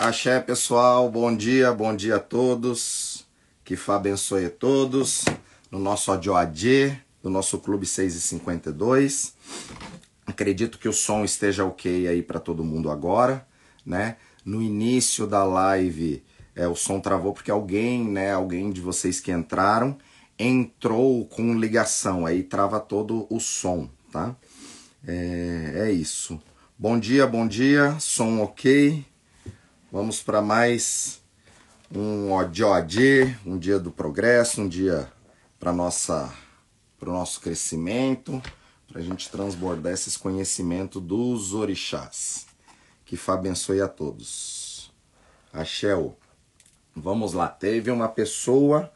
Axé, pessoal. Bom dia, bom dia a todos. Que Fá abençoe a todos. No nosso AD, do nosso Clube 6 e 52. Acredito que o som esteja ok aí para todo mundo agora, né? No início da live, é, o som travou porque alguém, né, alguém de vocês que entraram, entrou com ligação, aí trava todo o som, tá? É, é isso. Bom dia, bom dia, som ok. Vamos para mais um ODOD, um dia do progresso, um dia para nossa para o nosso crescimento, para a gente transbordar esses conhecimentos dos orixás. Que Fá abençoe a todos. Axel, vamos lá. Teve uma pessoa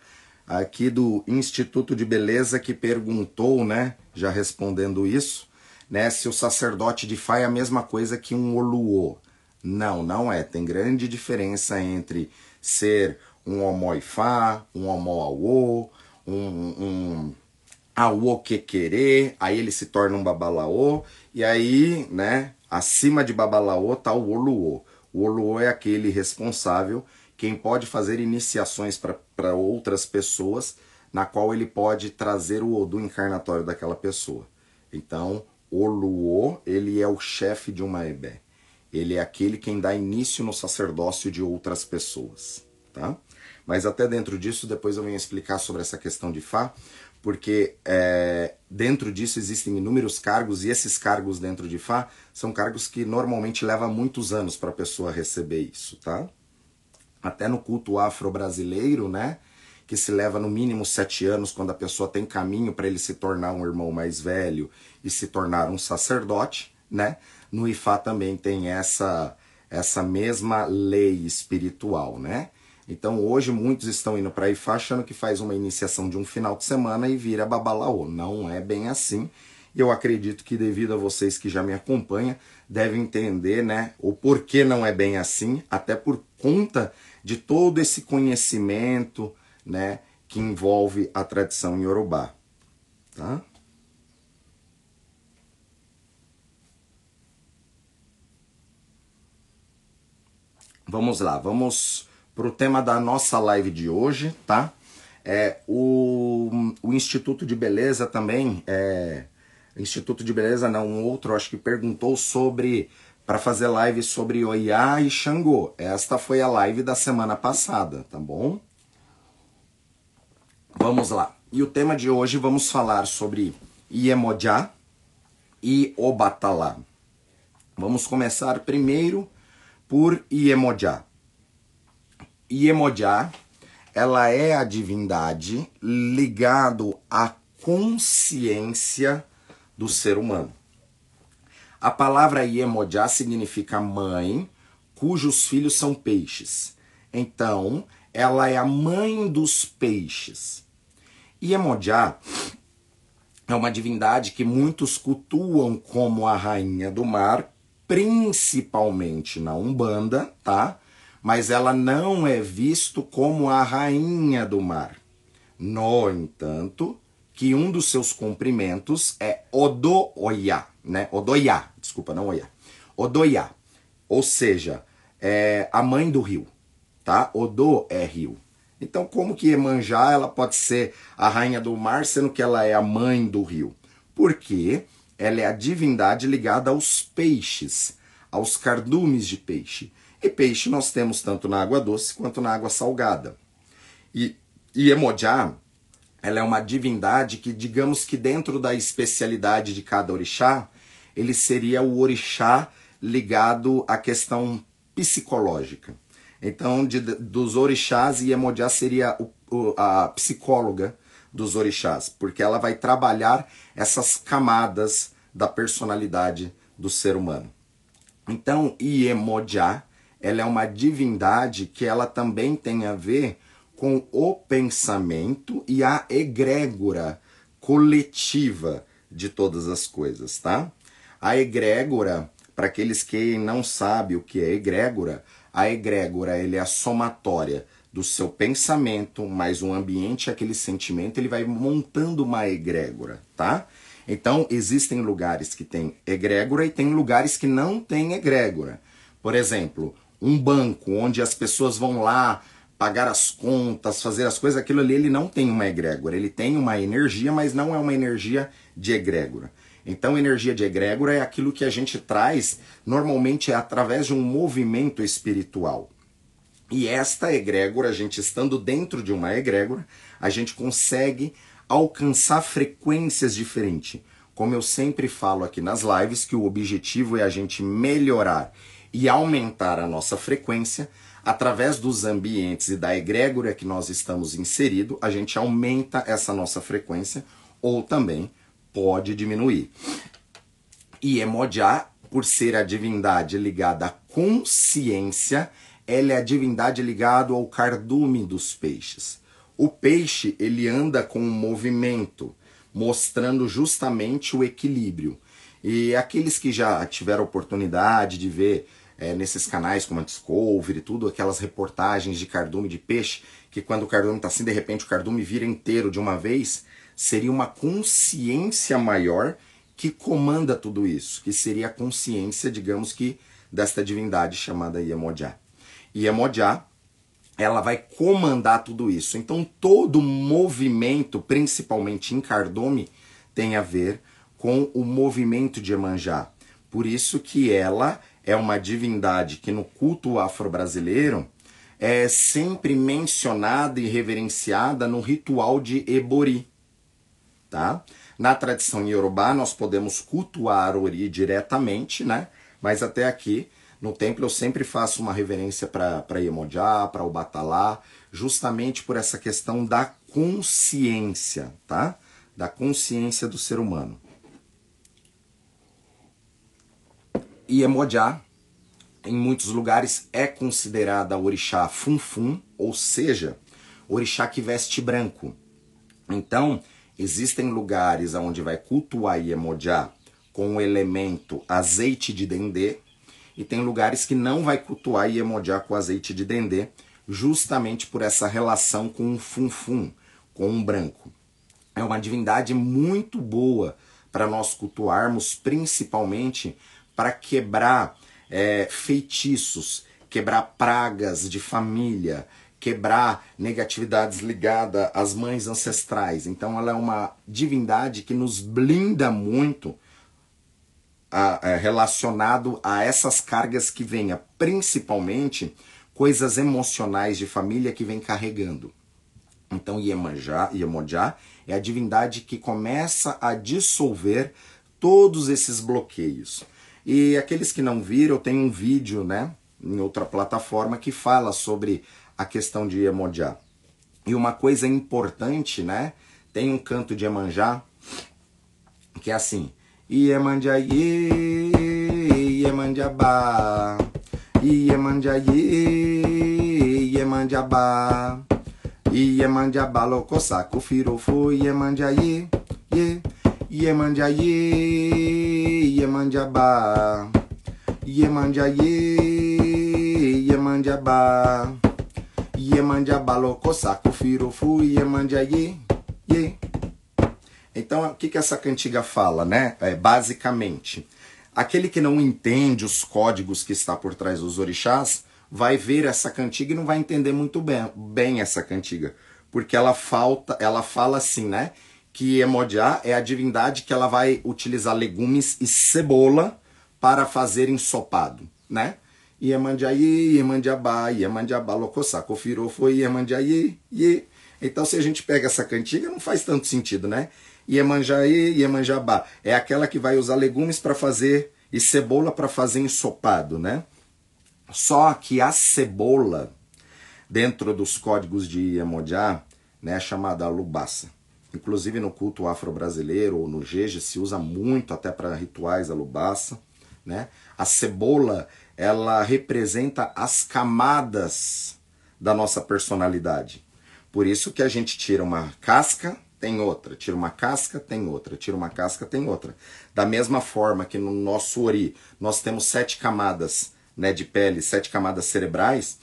aqui do Instituto de Beleza que perguntou, né, já respondendo isso, né, se o sacerdote de Fá é a mesma coisa que um Oluô. Não, não é. Tem grande diferença entre ser um Omoifá, um Omoaô, um, um Aô querer, aí ele se torna um Babalaô, e aí, né, acima de Babalaô tá o Oluô. O Oluô é aquele responsável, quem pode fazer iniciações para outras pessoas, na qual ele pode trazer o Odu encarnatório daquela pessoa. Então, Oluô, ele é o chefe de uma Ebé. Ele é aquele quem dá início no sacerdócio de outras pessoas, tá? Mas até dentro disso, depois eu venho explicar sobre essa questão de Fá, porque é, dentro disso existem inúmeros cargos e esses cargos dentro de Fá são cargos que normalmente levam muitos anos para a pessoa receber isso, tá? Até no culto afro-brasileiro, né? Que se leva no mínimo sete anos quando a pessoa tem caminho para ele se tornar um irmão mais velho e se tornar um sacerdote, né? no Ifá também tem essa essa mesma lei espiritual, né? Então hoje muitos estão indo para Ifá achando que faz uma iniciação de um final de semana e vira babalaô. Não é bem assim. Eu acredito que devido a vocês que já me acompanham, devem entender, né, o porquê não é bem assim, até por conta de todo esse conhecimento, né, que envolve a tradição iorubá, tá? Vamos lá, vamos para o tema da nossa live de hoje, tá? É, o, o Instituto de Beleza também, é, Instituto de Beleza não, um outro, acho que perguntou sobre, para fazer live sobre Oiá e Xangô. Esta foi a live da semana passada, tá bom? Vamos lá. E o tema de hoje vamos falar sobre Iemojá e Obatalá. Vamos começar primeiro por Iemoja. Iemoja, ela é a divindade ligado à consciência do ser humano. A palavra Iemoja significa mãe, cujos filhos são peixes. Então, ela é a mãe dos peixes. Iemoja é uma divindade que muitos cultuam como a rainha do mar, principalmente na Umbanda, tá? Mas ela não é visto como a rainha do mar. No entanto, que um dos seus cumprimentos é Odoya, né? Odoya, desculpa, não Oya. Odoya, ou seja, é a mãe do rio, tá? Odo é rio. Então, como que Emanjá ela pode ser a rainha do mar, sendo que ela é a mãe do rio? Porque ela é a divindade ligada aos peixes, aos cardumes de peixe. E peixe nós temos tanto na água doce quanto na água salgada. E, Emojá, ela é uma divindade que, digamos que dentro da especialidade de cada orixá, ele seria o orixá ligado à questão psicológica. Então, de, dos orixás, Iemoja seria o, o, a psicóloga dos orixás, porque ela vai trabalhar essas camadas da personalidade do ser humano. Então, Iemoja, ela é uma divindade que ela também tem a ver com o pensamento e a egrégora coletiva de todas as coisas, tá? A egrégora, para aqueles que não sabem o que é egrégora, a egrégora ele é a somatória do seu pensamento, mais um ambiente, aquele sentimento, ele vai montando uma egrégora, tá? Então, existem lugares que tem egrégora e tem lugares que não tem egrégora. Por exemplo, um banco onde as pessoas vão lá pagar as contas, fazer as coisas, aquilo ali ele não tem uma egrégora, ele tem uma energia, mas não é uma energia de egrégora. Então, energia de egrégora é aquilo que a gente traz normalmente é através de um movimento espiritual. E esta egrégora, a gente estando dentro de uma egrégora, a gente consegue alcançar frequências diferentes. Como eu sempre falo aqui nas lives, que o objetivo é a gente melhorar e aumentar a nossa frequência através dos ambientes e da egrégora que nós estamos inserido, a gente aumenta essa nossa frequência ou também pode diminuir. E Emodiá, por ser a divindade ligada à consciência, ela é a divindade ligada ao cardume dos peixes. O peixe, ele anda com um movimento, mostrando justamente o equilíbrio. E aqueles que já tiveram oportunidade de ver é, nesses canais como a Discovery, tudo, aquelas reportagens de cardume de peixe, que quando o cardume está assim, de repente o cardume vira inteiro de uma vez, seria uma consciência maior que comanda tudo isso, que seria a consciência, digamos que, desta divindade chamada Iemoja. Iemoja, ela vai comandar tudo isso. Então todo movimento, principalmente em cardume, tem a ver com o movimento de Iemanjá. Por isso que ela é uma divindade que no culto afro-brasileiro é sempre mencionada e reverenciada no ritual de Ebori tá? Na tradição iorubá, nós podemos cultuar Ori diretamente, né? Mas até aqui, no templo, eu sempre faço uma reverência para Iemonjá, para o Batalá, justamente por essa questão da consciência, tá? Da consciência do ser humano. Iemonjá, em muitos lugares, é considerada orixá funfun, ou seja, orixá que veste branco. Então, Existem lugares onde vai cultuar Iemoja com o elemento azeite de dendê, e tem lugares que não vai cultuar Iemoja com azeite de dendê, justamente por essa relação com o funfun, com o branco. É uma divindade muito boa para nós cultuarmos, principalmente para quebrar é, feitiços, quebrar pragas de família, quebrar negatividades ligadas às mães ancestrais. Então ela é uma divindade que nos blinda muito a, a, é, relacionado a essas cargas que venha, principalmente coisas emocionais de família que vem carregando. Então Iemanjá, Iemonjá é a divindade que começa a dissolver todos esses bloqueios. E aqueles que não viram, tenho um vídeo, né, em outra plataforma que fala sobre a questão de Iemonjá. E uma coisa importante, né? Tem um canto de Iemanjá que é assim: Iemanjabá, Iemanjá ye, Iemanjabá, Iemanjabá locosaco firofo, Iemanjá ye, ye, Iemanjá ye, Iemanjabá, Iemanjá ye, Iemanjabá. Iemandia baloko Então, o que, que essa cantiga fala, né? É, basicamente, aquele que não entende os códigos que está por trás dos orixás vai ver essa cantiga e não vai entender muito bem, bem essa cantiga, porque ela falta, ela fala assim, né? Que Emodiá é a divindade que ela vai utilizar legumes e cebola para fazer ensopado, né? Iemandiaí, Iemandiabá, Iemandiabá, Locosaco, Firou foi Iemandiaí, Ie. Então, se a gente pega essa cantiga, não faz tanto sentido, né? Iemanjaí, Iemanjabá. É aquela que vai usar legumes para fazer e cebola para fazer ensopado, né? Só que a cebola, dentro dos códigos de Iemonjá, né, é chamada lubaça. Inclusive no culto afro-brasileiro ou no jeje se usa muito até para rituais a né? A cebola ela representa as camadas da nossa personalidade. Por isso que a gente tira uma casca, tem outra, tira uma casca, tem outra, tira uma casca, tem outra. Da mesma forma que no nosso ori nós temos sete camadas né, de pele, sete camadas cerebrais,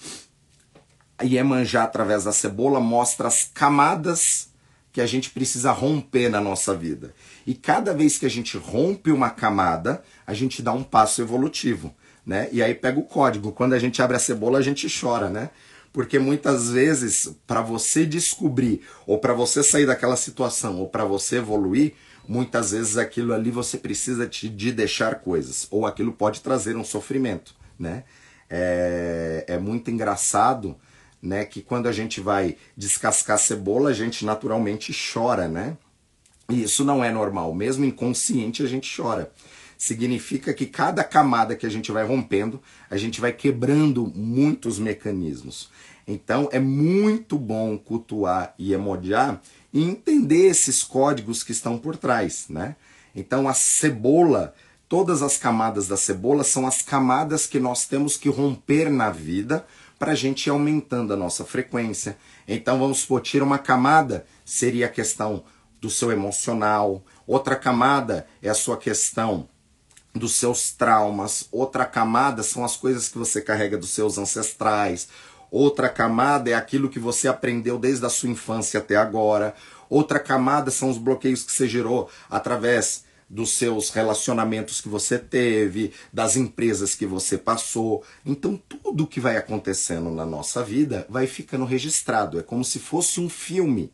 a Iemanjá, através da cebola, mostra as camadas que a gente precisa romper na nossa vida. E cada vez que a gente rompe uma camada, a gente dá um passo evolutivo, né? E aí pega o código. Quando a gente abre a cebola, a gente chora, né? Porque muitas vezes, para você descobrir, ou para você sair daquela situação, ou para você evoluir, muitas vezes aquilo ali você precisa de, de deixar coisas, ou aquilo pode trazer um sofrimento, né? É, é muito engraçado né? Que quando a gente vai descascar cebola, a gente naturalmente chora, né? E isso não é normal, mesmo inconsciente a gente chora. Significa que cada camada que a gente vai rompendo, a gente vai quebrando muitos mecanismos. Então é muito bom cultuar e emodiar e entender esses códigos que estão por trás, né? Então a cebola, todas as camadas da cebola são as camadas que nós temos que romper na vida para a gente ir aumentando a nossa frequência. Então vamos supor, tira uma camada, seria a questão do seu emocional, outra camada é a sua questão dos seus traumas, outra camada são as coisas que você carrega dos seus ancestrais, outra camada é aquilo que você aprendeu desde a sua infância até agora, outra camada são os bloqueios que você gerou através dos seus relacionamentos que você teve, das empresas que você passou. Então, tudo que vai acontecendo na nossa vida vai ficando registrado. É como se fosse um filme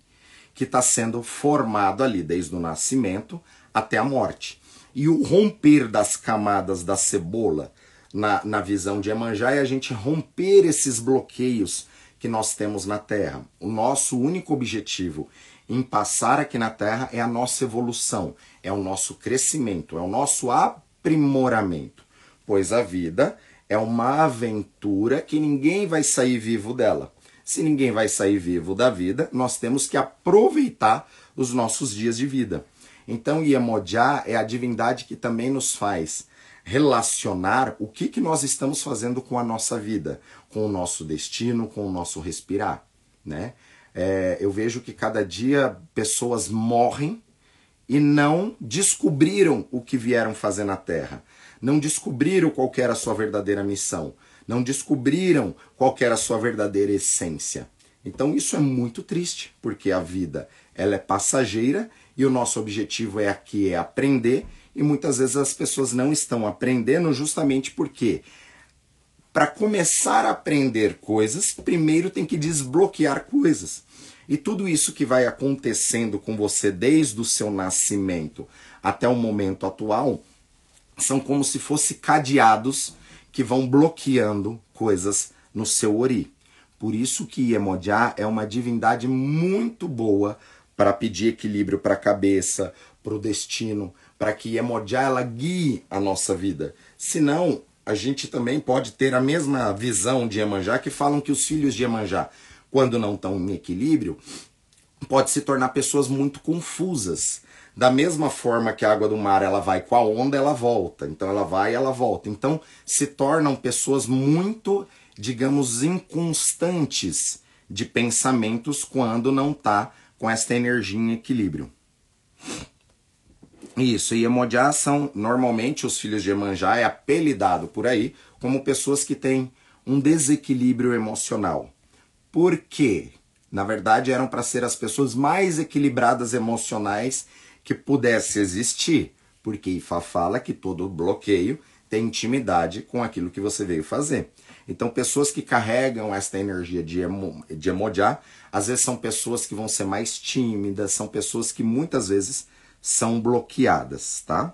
que está sendo formado ali, desde o nascimento até a morte. E o romper das camadas da cebola, na, na visão de Emanjá, é a gente romper esses bloqueios que nós temos na Terra. O nosso único objetivo em passar aqui na Terra é a nossa evolução, é o nosso crescimento, é o nosso aprimoramento. Pois a vida é uma aventura que ninguém vai sair vivo dela. Se ninguém vai sair vivo da vida, nós temos que aproveitar os nossos dias de vida. Então, Iemoja é a divindade que também nos faz relacionar o que, que nós estamos fazendo com a nossa vida, com o nosso destino, com o nosso respirar, né? É, eu vejo que cada dia pessoas morrem e não descobriram o que vieram fazer na Terra. Não descobriram qual era a sua verdadeira missão. Não descobriram qual era a sua verdadeira essência. Então isso é muito triste, porque a vida ela é passageira e o nosso objetivo é aqui é aprender e muitas vezes as pessoas não estão aprendendo justamente porque para começar a aprender coisas, primeiro tem que desbloquear coisas. E tudo isso que vai acontecendo com você desde o seu nascimento até o momento atual são como se fossem cadeados que vão bloqueando coisas no seu ori. Por isso que Iemoja é uma divindade muito boa para pedir equilíbrio para a cabeça, para o destino, para que Iemoja ela guie a nossa vida. Senão, a gente também pode ter a mesma visão de Iemanjá que falam que os filhos de Iemanjá quando não estão em equilíbrio, pode se tornar pessoas muito confusas. Da mesma forma que a água do mar ela vai com a onda, ela volta. Então ela vai ela volta. Então se tornam pessoas muito, digamos, inconstantes de pensamentos quando não está com esta energia em equilíbrio. Isso, e Emojá são normalmente os filhos de Emanjá é apelidado por aí como pessoas que têm um desequilíbrio emocional. Por quê? Na verdade, eram para ser as pessoas mais equilibradas emocionais que pudesse existir. Porque Ifa fala que todo bloqueio tem intimidade com aquilo que você veio fazer. Então, pessoas que carregam esta energia de, emo, de emojá, às vezes são pessoas que vão ser mais tímidas, são pessoas que muitas vezes são bloqueadas, tá?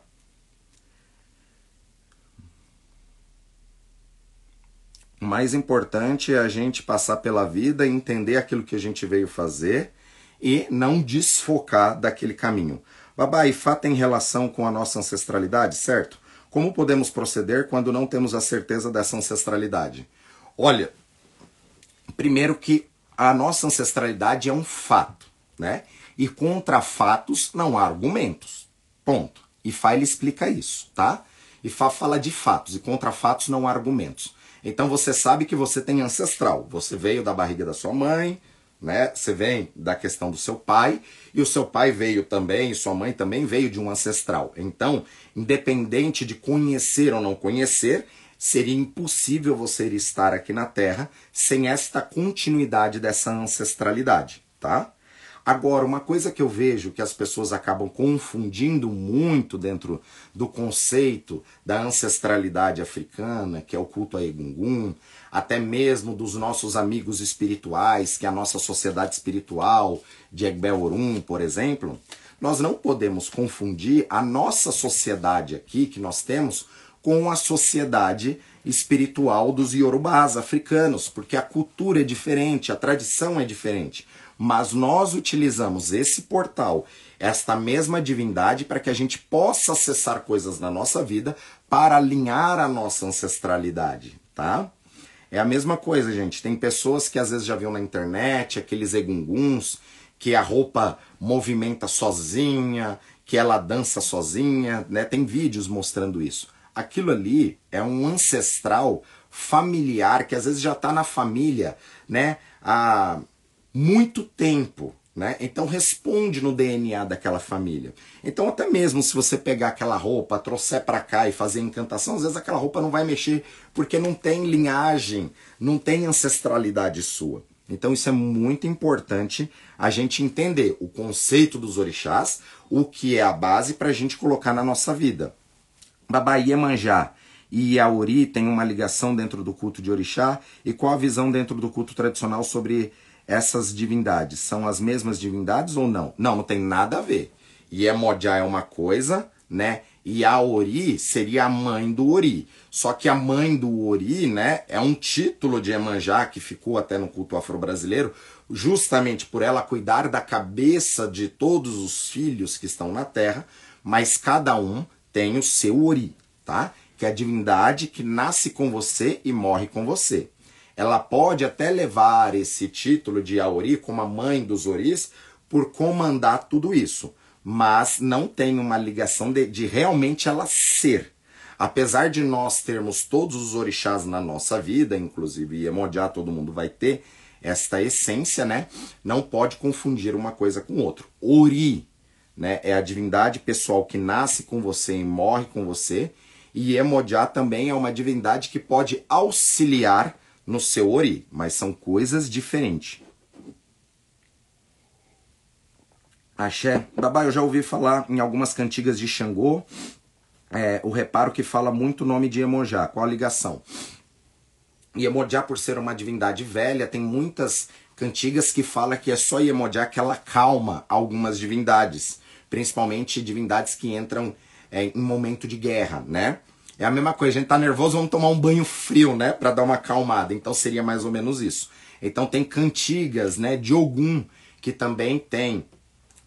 O mais importante é a gente passar pela vida e entender aquilo que a gente veio fazer e não desfocar daquele caminho. Babá, Ifá tem relação com a nossa ancestralidade, certo? Como podemos proceder quando não temos a certeza dessa ancestralidade? Olha, primeiro que a nossa ancestralidade é um fato, né? E contra fatos não há argumentos. Ponto. Ifá ele explica isso, tá? Ifá fala de fatos e contra fatos não há argumentos. Então você sabe que você tem ancestral. Você veio da barriga da sua mãe, né? Você vem da questão do seu pai e o seu pai veio também, e sua mãe também veio de um ancestral. Então, independente de conhecer ou não conhecer, seria impossível você estar aqui na Terra sem esta continuidade dessa ancestralidade, tá? Agora, uma coisa que eu vejo que as pessoas acabam confundindo muito dentro do conceito da ancestralidade africana, que é o culto a Egungun, até mesmo dos nossos amigos espirituais, que é a nossa sociedade espiritual de Egbel Orum, por exemplo, nós não podemos confundir a nossa sociedade aqui que nós temos com a sociedade espiritual dos iorubás africanos, porque a cultura é diferente, a tradição é diferente. Mas nós utilizamos esse portal, esta mesma divindade, para que a gente possa acessar coisas na nossa vida para alinhar a nossa ancestralidade, tá? É a mesma coisa, gente. Tem pessoas que às vezes já viram na internet aqueles egunguns que a roupa movimenta sozinha, que ela dança sozinha, né? Tem vídeos mostrando isso. Aquilo ali é um ancestral familiar que às vezes já está na família, né? Há muito tempo. Né? Então responde no DNA daquela família. Então até mesmo se você pegar aquela roupa, trouxer para cá e fazer encantação, às vezes aquela roupa não vai mexer porque não tem linhagem, não tem ancestralidade sua. Então isso é muito importante a gente entender o conceito dos orixás, o que é a base para a gente colocar na nossa vida. Babá Iemanjá e Yaori têm uma ligação dentro do culto de orixá e qual a visão dentro do culto tradicional sobre essas divindades? São as mesmas divindades ou não? Não, não tem nada a ver. Iemoja é uma coisa, né? E a seria a mãe do Ori. Só que a mãe do Ori, né, é um título de Emanjá que ficou até no culto afro-brasileiro, justamente por ela cuidar da cabeça de todos os filhos que estão na terra, mas cada um tem o seu Ori, tá? Que é a divindade que nasce com você e morre com você ela pode até levar esse título de Aori como a mãe dos Oris por comandar tudo isso, mas não tem uma ligação de, de realmente ela ser. Apesar de nós termos todos os orixás na nossa vida, inclusive Iemonjá, todo mundo vai ter esta essência, né? Não pode confundir uma coisa com outra. Ori, né, é a divindade pessoal que nasce com você e morre com você, e Iemonjá também é uma divindade que pode auxiliar no seu ori, mas são coisas diferentes. Axé. Babá, eu já ouvi falar em algumas cantigas de Xangô, é, o reparo que fala muito o nome de Iemonjá. Qual a ligação? Iemonjá, por ser uma divindade velha, tem muitas cantigas que fala que é só Iemonjá que ela calma algumas divindades, principalmente divindades que entram é, em momento de guerra, né? É a mesma coisa, a gente tá nervoso, vamos tomar um banho frio, né, para dar uma acalmada. Então seria mais ou menos isso. Então tem cantigas, né, de Ogum que também tem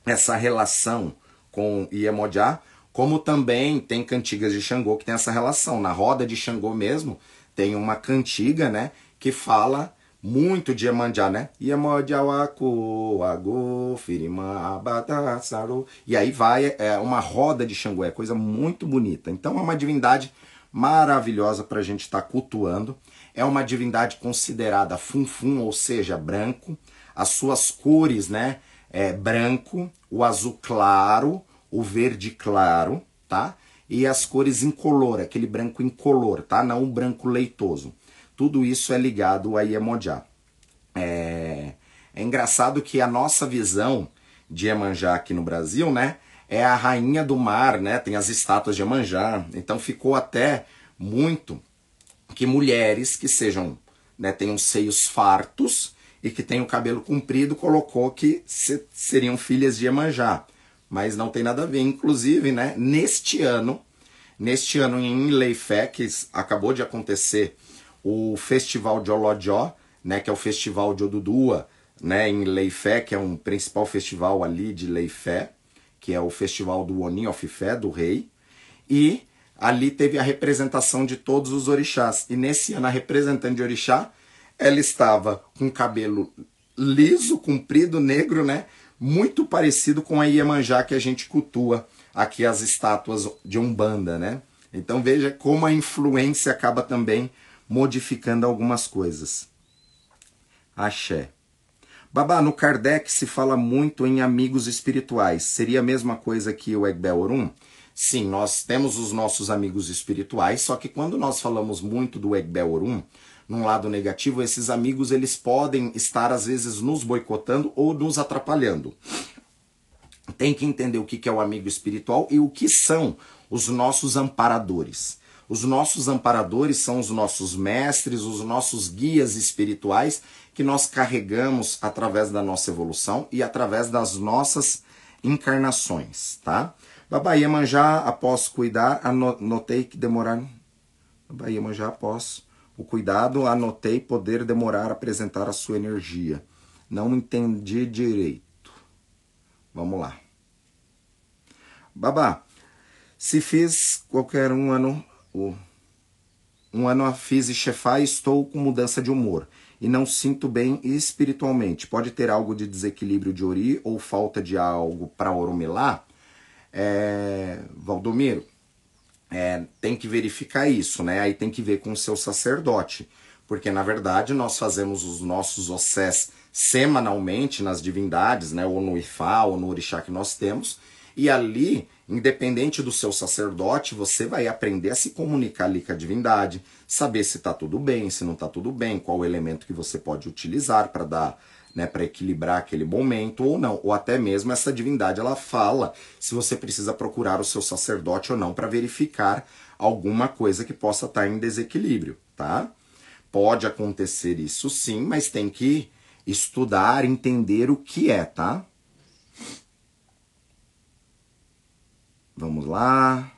essa relação com Iemoja, como também tem cantigas de Xangô que tem essa relação. Na roda de Xangô mesmo tem uma cantiga, né, que fala muito de Iemanjá, né? Iemanjá waku ago firima abatasaru. E aí vai é uma roda de Xangô, é coisa muito bonita. Então é uma divindade maravilhosa para a gente estar tá cultuando. É uma divindade considerada funfun, ou seja, branco. As suas cores, né? É branco, o azul claro, o verde claro, tá? E as cores incolor, aquele branco incolor, tá? Não o branco leitoso. Tudo isso é ligado a Iemonjá. É, é engraçado que a nossa visão de Iemanjá aqui no Brasil, né? É a rainha do mar, né? Tem as estátuas de Iemanjá. Então ficou até muito que mulheres que sejam, né, tenham seios fartos e que tenham cabelo comprido, colocou que seriam filhas de Iemanjá. Mas não tem nada a ver. Inclusive, né, neste ano, neste ano em Leifé, que acabou de acontecer o Festival de Olodjó, né, que é o Festival de Odudua, né, em Leifé, que é um principal festival ali de Leifé, que é o festival do Oni of Fé, do rei, e ali teve a representação de todos os orixás. E nesse ano a representante de orixá, ela estava com cabelo liso, comprido, negro, né, muito parecido com a Iemanjá que a gente cultua aqui as estátuas de Umbanda, né? Então veja como a influência acaba também modificando algumas coisas. Axé. Babá, no Kardec se fala muito em amigos espirituais. Seria a mesma coisa que o Egbel Orum? sim, nós temos os nossos amigos espirituais, só que quando nós falamos muito do Egbel Orum, num lado negativo, esses amigos eles podem estar às vezes nos boicotando ou nos atrapalhando. Tem que entender o que é o amigo espiritual e o que são os nossos amparadores. Os nossos amparadores são os nossos mestres, os nossos guias espirituais que nós carregamos através da nossa evolução e através das nossas encarnações, tá? Babaia manjar após cuidar, anotei que demorar. Babaia manjar após o cuidado, anotei poder demorar a apresentar a sua energia. Não entendi direito. Vamos lá. Babá, se fiz qualquer um ano, um ano fiz e chefar, estou com mudança de humor e não sinto bem espiritualmente. Pode ter algo de desequilíbrio de ori ou falta de algo para oromelar? É, Valdomiro, é, tem que verificar isso, né? Aí tem que ver com o seu sacerdote. Porque, na verdade, nós fazemos os nossos ossés semanalmente nas divindades, né? Ou no Ifá, ou no orixá que nós temos. E ali, independente do seu sacerdote, você vai aprender a se comunicar ali com a divindade, saber se está tudo bem, se não está tudo bem, qual o elemento que você pode utilizar para dar né, para equilibrar aquele momento ou não, ou até mesmo essa divindade ela fala se você precisa procurar o seu sacerdote ou não para verificar alguma coisa que possa estar tá em desequilíbrio, tá? Pode acontecer isso sim, mas tem que estudar, entender o que é, tá? Vamos lá.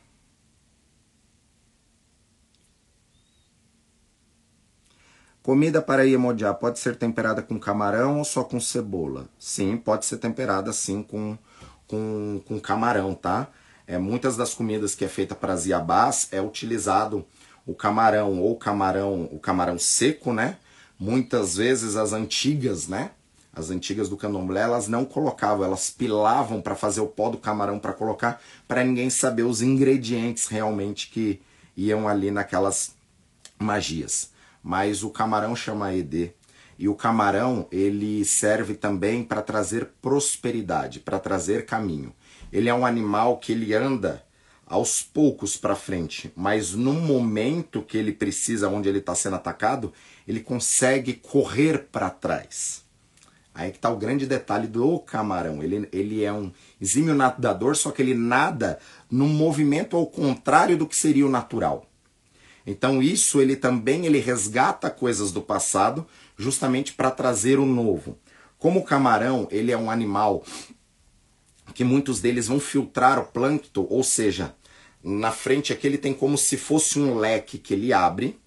Comida para Iemoja pode ser temperada com camarão ou só com cebola? Sim, pode ser temperada sim com, com, com camarão, tá? É, muitas das comidas que é feita para as iabás é utilizado o camarão ou camarão, o camarão seco, né? Muitas vezes as antigas, né? As antigas do candomblé, elas não colocavam, elas pilavam para fazer o pó do camarão para colocar, para ninguém saber os ingredientes realmente que iam ali naquelas magias mas o camarão chama ED. E o camarão, ele serve também para trazer prosperidade, para trazer caminho. Ele é um animal que ele anda aos poucos para frente, mas no momento que ele precisa, onde ele está sendo atacado, ele consegue correr para trás. Aí que está o grande detalhe do camarão. Ele, ele é um exímio nadador, só que ele nada num movimento ao contrário do que seria o natural. Então isso ele também ele resgata coisas do passado justamente para trazer o novo. Como o camarão, ele é um animal que muitos deles vão filtrar o plâncton, ou seja, na frente aqui ele tem como se fosse um leque que ele abre,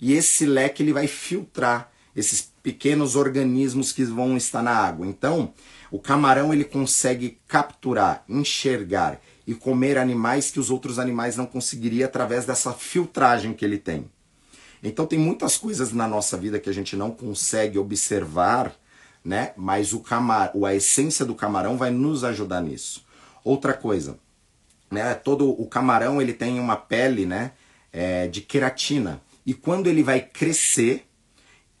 e esse leque ele vai filtrar esses pequenos organismos que vão estar na água. Então, o camarão ele consegue capturar, enxergar e comer animais que os outros animais não conseguiriam através dessa filtragem que ele tem. Então tem muitas coisas na nossa vida que a gente não consegue observar, né? Mas o camar, a essência do camarão vai nos ajudar nisso. Outra coisa, né? Todo o camarão ele tem uma pele, né? É, de queratina e quando ele vai crescer,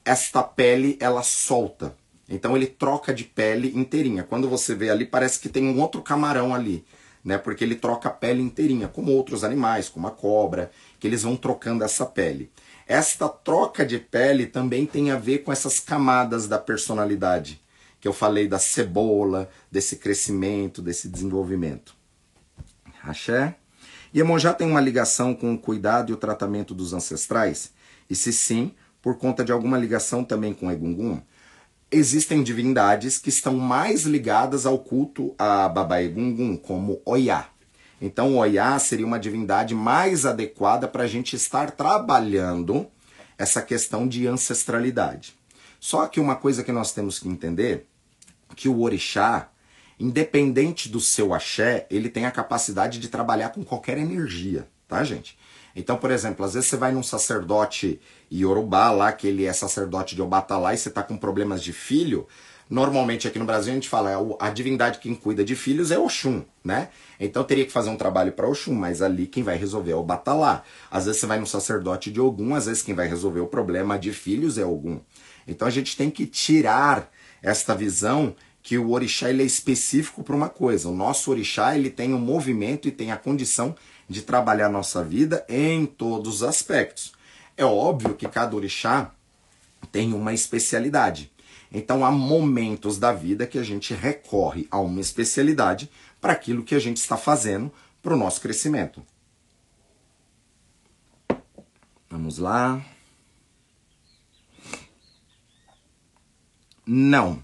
esta pele ela solta. Então ele troca de pele inteirinha. Quando você vê ali, parece que tem um outro camarão ali né? Porque ele troca a pele inteirinha, como outros animais, como a cobra, que eles vão trocando essa pele. Esta troca de pele também tem a ver com essas camadas da personalidade, que eu falei da cebola, desse crescimento, desse desenvolvimento. Axé? Iemonjá tem uma ligação com o cuidado e o tratamento dos ancestrais? E se sim, por conta de alguma ligação também com Egungun? Existem divindades que estão mais ligadas ao culto a Baba Egungun, como Oiá. Então, Oiá seria uma divindade mais adequada para a gente estar trabalhando essa questão de ancestralidade. Só que uma coisa que nós temos que entender, que o orixá, independente do seu axé, ele tem a capacidade de trabalhar com qualquer energia, tá, gente? Então, por exemplo, às vezes você vai num sacerdote Yorubá lá, que ele é sacerdote de Obatalá, e você está com problemas de filho. Normalmente aqui no Brasil a gente fala, é a divindade quem cuida de filhos é Oxum, né? Então teria que fazer um trabalho para Oxum, mas ali quem vai resolver é o Batalá. Às vezes você vai no sacerdote de Ogum, às vezes quem vai resolver o problema de filhos é Ogum. Então a gente tem que tirar esta visão que o orixá ele é específico para uma coisa. O nosso orixá ele tem um movimento e tem a condição de trabalhar nossa vida em todos os aspectos. É óbvio que cada orixá tem uma especialidade. Então há momentos da vida que a gente recorre a uma especialidade para aquilo que a gente está fazendo para o nosso crescimento. Vamos lá. Não.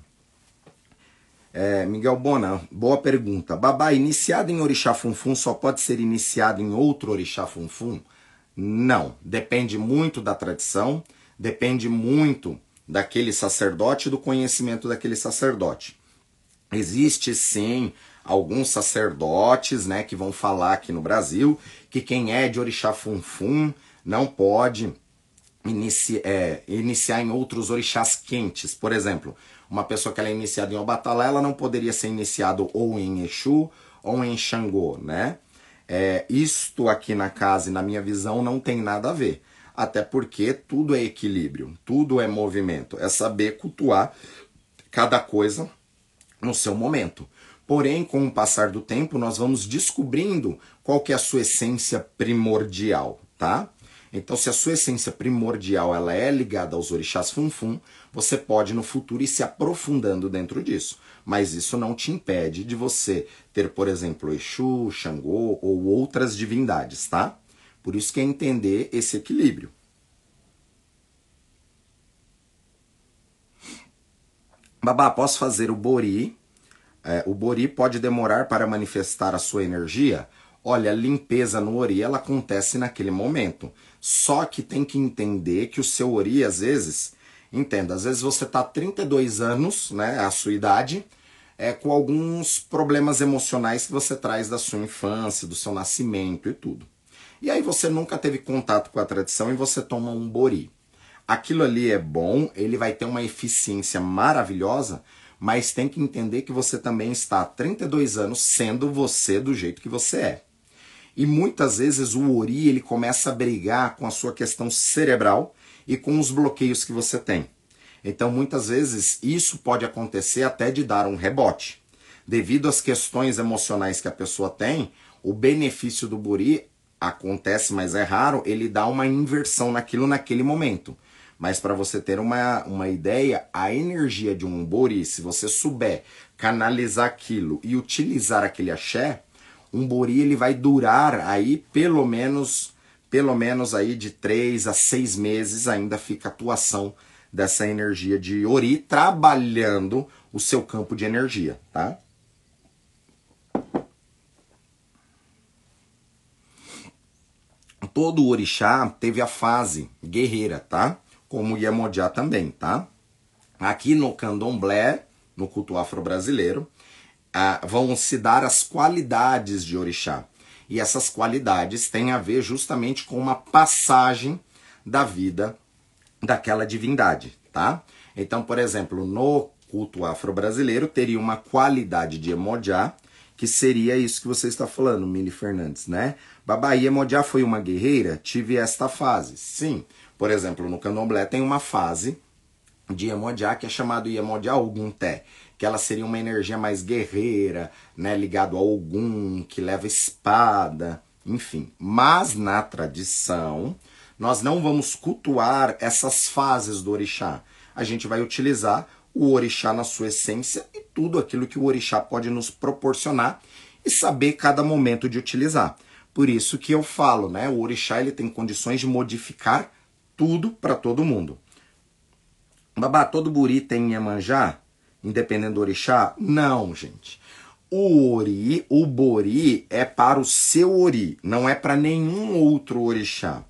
É, Miguel Bona, boa pergunta. Babá, iniciado em Orixá Funfun só pode ser iniciado em outro Orixá Funfun? Não. Depende muito da tradição, depende muito daquele sacerdote e do conhecimento daquele sacerdote. Existe sim alguns sacerdotes, né, que vão falar aqui no Brasil que quem é de Orixá Funfun não pode inici é, iniciar em outros orixás quentes. Por exemplo, uma pessoa que ela é iniciada em Obatalá, ela não poderia ser iniciado ou em Exu ou em Xangô, né? É, isto aqui na casa e na minha visão não tem nada a ver. Até porque tudo é equilíbrio, tudo é movimento. É saber cultuar cada coisa no seu momento. Porém, com o passar do tempo, nós vamos descobrindo qual que é a sua essência primordial, tá? Então, se a sua essência primordial ela é ligada aos orixás funfun, você pode no futuro ir se aprofundando dentro disso. Mas isso não te impede de você ter, por exemplo, Exu, Xangô ou outras divindades, tá? Por isso que é entender esse equilíbrio. Babá, posso fazer o Bori? É, o Bori pode demorar para manifestar a sua energia? Olha, a limpeza no Ori ela acontece naquele momento. Só que tem que entender que o seu Ori, às vezes, entenda, às vezes você está 32 anos, né, a sua idade, é, com alguns problemas emocionais que você traz da sua infância, do seu nascimento e tudo. E aí você nunca teve contato com a tradição e você toma um Bori. Aquilo ali é bom, ele vai ter uma eficiência maravilhosa, mas tem que entender que você também está há 32 anos sendo você do jeito que você é. E muitas vezes o ori ele começa a brigar com a sua questão cerebral e com os bloqueios que você tem. Então muitas vezes isso pode acontecer até de dar um rebote. Devido às questões emocionais que a pessoa tem, o benefício do buri acontece, mas é raro, ele dá uma inversão naquilo naquele momento. Mas para você ter uma, uma ideia, a energia de um bori, se você souber canalizar aquilo e utilizar aquele axé, um bori ele vai durar aí pelo menos pelo menos aí de três a seis meses ainda fica a atuação dessa energia de ori trabalhando o seu campo de energia, tá? Todo orixá teve a fase guerreira, tá? Como o Iemodia também, tá? Aqui no candomblé, no culto afro-brasileiro, vão se dar as qualidades de orixá. E essas qualidades têm a ver justamente com uma passagem da vida daquela divindade, tá? Então, por exemplo, no culto afro-brasileiro teria uma qualidade de Emojá, que seria isso que você está falando, Mili Fernandes, né? Babai Emojá foi uma guerreira? Tive esta fase. Sim. Por exemplo, no candomblé tem uma fase de Emojá que é chamado Iemonjá Ogunté, que ela seria uma energia mais guerreira, né, ligado a Ogum, que leva espada, enfim. Mas na tradição, nós não vamos cultuar essas fases do orixá. A gente vai utilizar o orixá na sua essência e tudo aquilo que o orixá pode nos proporcionar e saber cada momento de utilizar. Por isso que eu falo, né, o orixá ele tem condições de modificar tudo para todo mundo. Babá, todo buri tem Iemanjá? Independente do orixá? Não, gente. O ori, o bori é para o seu ori, não é para nenhum outro orixá.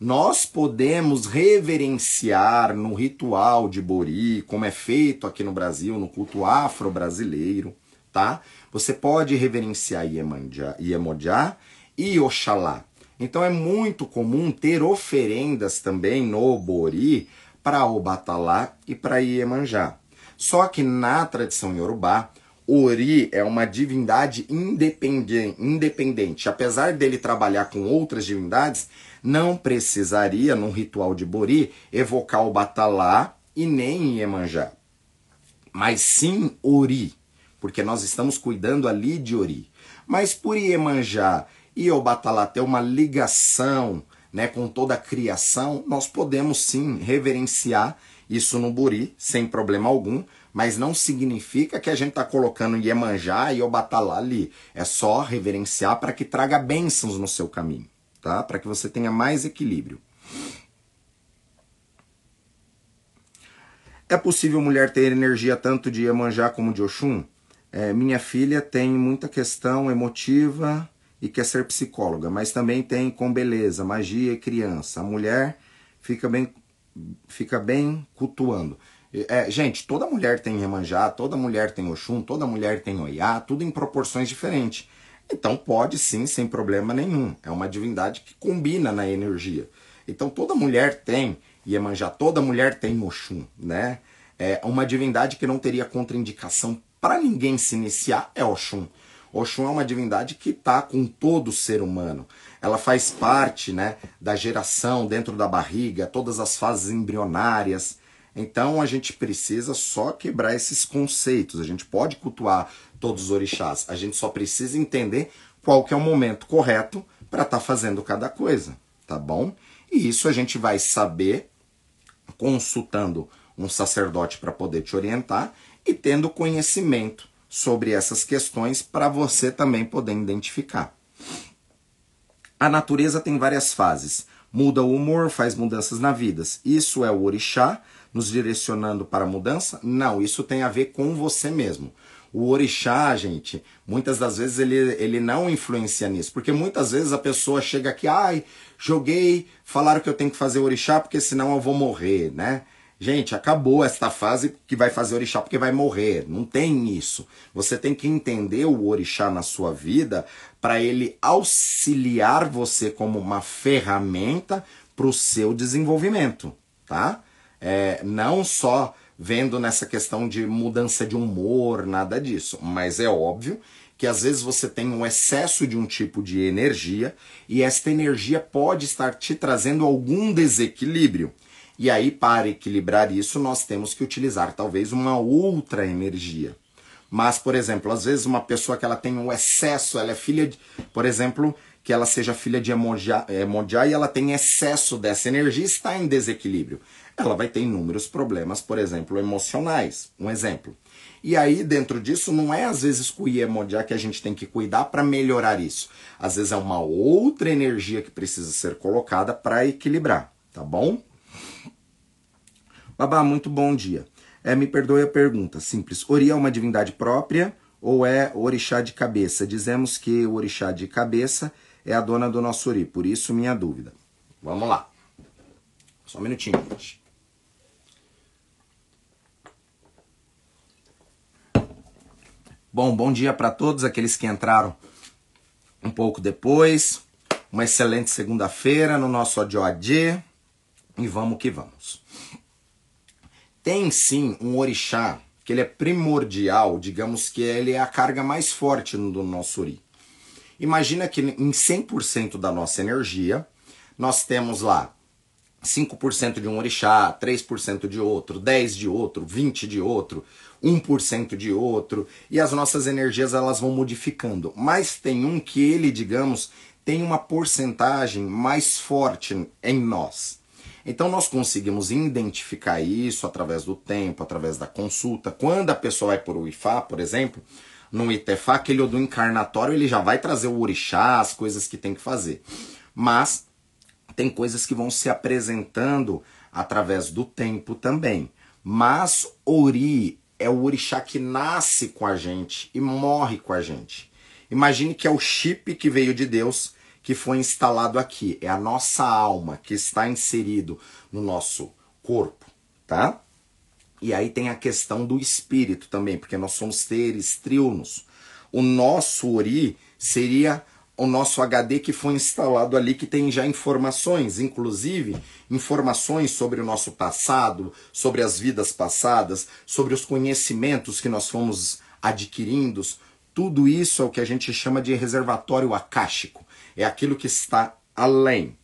Nós podemos reverenciar no ritual de bori, como é feito aqui no Brasil, no culto afro-brasileiro, tá? Você pode reverenciar Iemanjá, Iemanjá e Oxalá. Então é muito comum ter oferendas também no bori para o Batalá e para Iemanjá. Só que na tradição iorubá, Ori é uma divindade independente, independente. Apesar dele trabalhar com outras divindades, não precisaria, num ritual de Bori, evocar o Batalá e nem Iemanjá. Mas sim Ori, porque nós estamos cuidando ali de Ori. Mas por Iemanjá e Obatalá ter uma ligação né, com toda a criação, nós podemos sim reverenciar isso no Buri, sem problema algum, mas não significa que a gente está colocando Iemanjá e Obatalá ali. É só reverenciar para que traga bênçãos no seu caminho, tá? Para que você tenha mais equilíbrio. É possível mulher ter energia tanto de Iemanjá como de Oxum? É, minha filha tem muita questão emotiva e quer ser psicóloga, mas também tem com beleza, magia e criança. A mulher fica bem, fica bem cultuando. É, gente, toda mulher tem Iemanjá, toda mulher tem Oxum, toda mulher tem Oiá, tudo em proporções diferentes. Então pode sim, sem problema nenhum. É uma divindade que combina na energia. Então toda mulher tem Iemanjá, toda mulher tem Oxum, né? É uma divindade que não teria contraindicação para ninguém se iniciar é Oxum. Oxum é uma divindade que está com todo ser humano. Ela faz parte né, da geração dentro da barriga, todas as fases embrionárias. Então a gente precisa só quebrar esses conceitos. A gente pode cultuar todos os orixás. A gente só precisa entender qual que é o momento correto para estar tá fazendo cada coisa, tá bom? E isso a gente vai saber consultando um sacerdote para poder te orientar e tendo conhecimento sobre essas questões para você também poder identificar. A natureza tem várias fases. Muda o humor, faz mudanças na vida. Isso é o orixá nos direcionando para a mudança? Não, isso tem a ver com você mesmo. O orixá, gente, muitas das vezes ele, ele não influencia nisso, porque muitas vezes a pessoa chega aqui, ai, joguei, falaram que eu tenho que fazer orixá porque senão eu vou morrer, né? Gente, acabou esta fase que vai fazer orixá porque vai morrer. Não tem isso. Você tem que entender o orixá na sua vida para ele auxiliar você como uma ferramenta para o seu desenvolvimento, tá? É, não só vendo nessa questão de mudança de humor, nada disso, mas é óbvio que às vezes você tem um excesso de um tipo de energia e esta energia pode estar te trazendo algum desequilíbrio. E aí, para equilibrar isso, nós temos que utilizar talvez uma outra energia. Mas, por exemplo, às vezes uma pessoa que ela tem um excesso, ela é filha de, por exemplo, que ela seja filha de Emojá, e ela tem excesso dessa energia está em desequilíbrio. Ela vai ter inúmeros problemas, por exemplo, emocionais. Um exemplo. E aí, dentro disso, não é às vezes com o Iemonjá que a gente tem que cuidar para melhorar isso. Às vezes é uma outra energia que precisa ser colocada para equilibrar, tá bom? Babá, muito bom dia. É, me perdoe a pergunta, simples. Ori é uma divindade própria ou é orixá de cabeça? Dizemos que o orixá de cabeça é a dona do nosso Ori, por isso minha dúvida. Vamos lá. Só um minutinho, gente. Bom, bom dia para todos aqueles que entraram um pouco depois. Uma excelente segunda-feira no nosso AD e vamos que vamos tem sim um orixá que ele é primordial, digamos que ele é a carga mais forte do nosso ori. Imagina que em 100% da nossa energia, nós temos lá 5% de um orixá, 3% de outro, 10 de outro, 20 de outro, 1% de outro, e as nossas energias elas vão modificando. Mas tem um que ele, digamos, tem uma porcentagem mais forte em nós. Então nós conseguimos identificar isso através do tempo, através da consulta. Quando a pessoa vai por o IFA, por exemplo, no ITEFA, aquele do encarnatório, ele já vai trazer o orixá, as coisas que tem que fazer. Mas tem coisas que vão se apresentando através do tempo também. Mas Ori é o orixá que nasce com a gente e morre com a gente. Imagine que é o chip que veio de Deus que foi instalado aqui. É a nossa alma que está inserido no nosso corpo, tá? E aí tem a questão do espírito também, porque nós somos seres triunos. O nosso Ori seria o nosso HD que foi instalado ali, que tem já informações, inclusive informações sobre o nosso passado, sobre as vidas passadas, sobre os conhecimentos que nós fomos adquirindo. Tudo isso é o que a gente chama de reservatório acástico é aquilo que está além.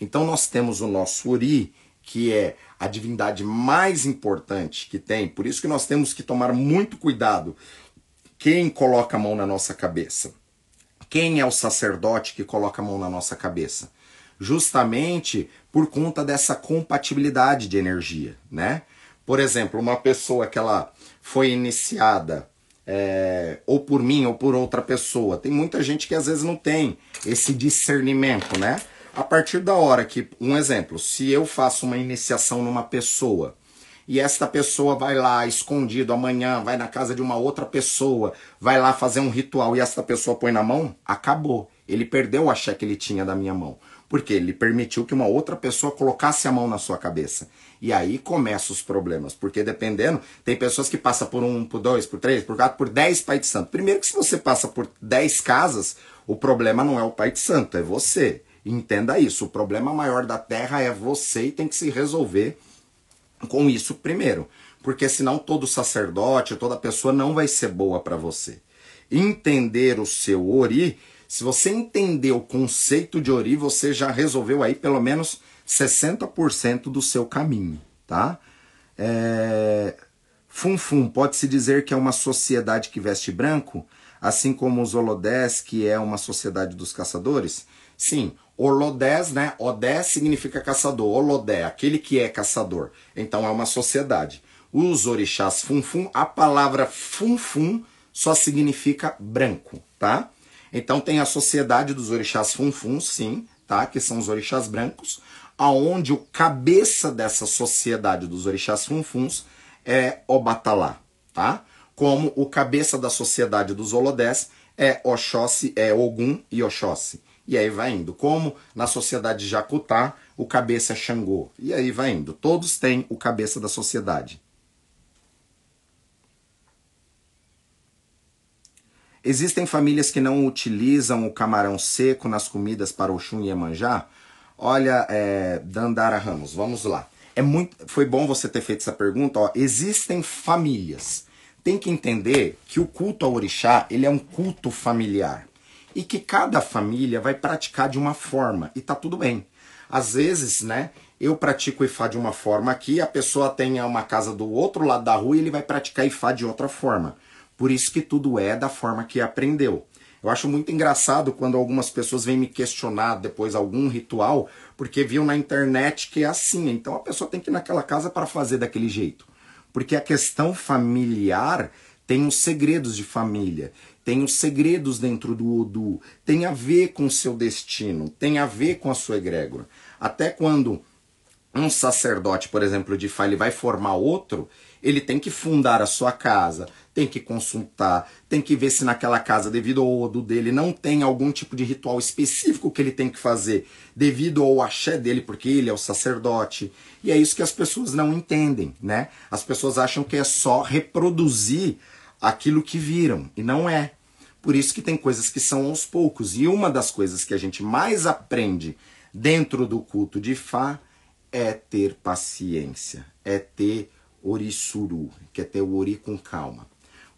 Então nós temos o nosso Uri, que é a divindade mais importante que tem, por isso que nós temos que tomar muito cuidado quem coloca a mão na nossa cabeça? Quem é o sacerdote que coloca a mão na nossa cabeça? Justamente por conta dessa compatibilidade de energia, né? Por exemplo, uma pessoa que ela foi iniciada é, ou por mim ou por outra pessoa. Tem muita gente que às vezes não tem esse discernimento, né? A partir da hora que, um exemplo, se eu faço uma iniciação numa pessoa e esta pessoa vai lá escondido amanhã, vai na casa de uma outra pessoa, vai lá fazer um ritual e esta pessoa põe na mão, acabou. Ele perdeu o axé que ele tinha da minha mão. Porque ele permitiu que uma outra pessoa colocasse a mão na sua cabeça. E aí começam os problemas. Porque dependendo, tem pessoas que passam por um, por dois, por três, por quatro, por dez Pai de Santo. Primeiro que se você passa por dez casas, o problema não é o Pai de Santo, é você. Entenda isso. O problema maior da Terra é você e tem que se resolver com isso primeiro. Porque senão todo sacerdote, toda pessoa não vai ser boa para você. Entender o seu ori se você entender o conceito de Ori, você já resolveu aí pelo menos 60% do seu caminho, tá? É... Funfum, pode-se dizer que é uma sociedade que veste branco, assim como os Holodés, que é uma sociedade dos caçadores? Sim, Holodés, né? Odé significa caçador, Holodé, aquele que é caçador. Então é uma sociedade. Os orixás Funfum, a palavra Funfum só significa branco, tá? Então tem a sociedade dos orixás funfuns, sim, tá? Que são os orixás brancos, aonde o cabeça dessa sociedade dos orixás funfuns é Obatalá, tá? Como o cabeça da sociedade dos Olodés é Oxóssi, é Ogum e Oxóssi. E aí vai indo. Como na sociedade de Jacutá, o cabeça é Xangô. E aí vai indo. Todos têm o cabeça da sociedade. Existem famílias que não utilizam o camarão seco nas comidas para Oxum e Iemanjá? Olha, é, Dandara Ramos, vamos lá. É muito, foi bom você ter feito essa pergunta. Ó. Existem famílias. Tem que entender que o culto ao orixá ele é um culto familiar e que cada família vai praticar de uma forma e tá tudo bem. Às vezes, né, eu pratico Ifá de uma forma aqui, a pessoa tem uma casa do outro lado da rua e ele vai praticar Ifá de outra forma. Por isso que tudo é da forma que aprendeu. Eu acho muito engraçado quando algumas pessoas vêm me questionar depois algum ritual, porque viu na internet que é assim. Então a pessoa tem que ir naquela casa para fazer daquele jeito. Porque a questão familiar tem os segredos de família, tem os segredos dentro do Odu, tem a ver com o seu destino, tem a ver com a sua egrégora. Até quando um sacerdote, por exemplo, de Fá, ele vai formar outro, ele tem que fundar a sua casa, tem que consultar, tem que ver se naquela casa, devido ao odo dele, não tem algum tipo de ritual específico que ele tem que fazer, devido ao axé dele, porque ele é o sacerdote. E é isso que as pessoas não entendem, né? As pessoas acham que é só reproduzir aquilo que viram, e não é. Por isso que tem coisas que são aos poucos. E uma das coisas que a gente mais aprende dentro do culto de Fá é ter paciência, é ter Orisuru, que é ter o Ori com calma.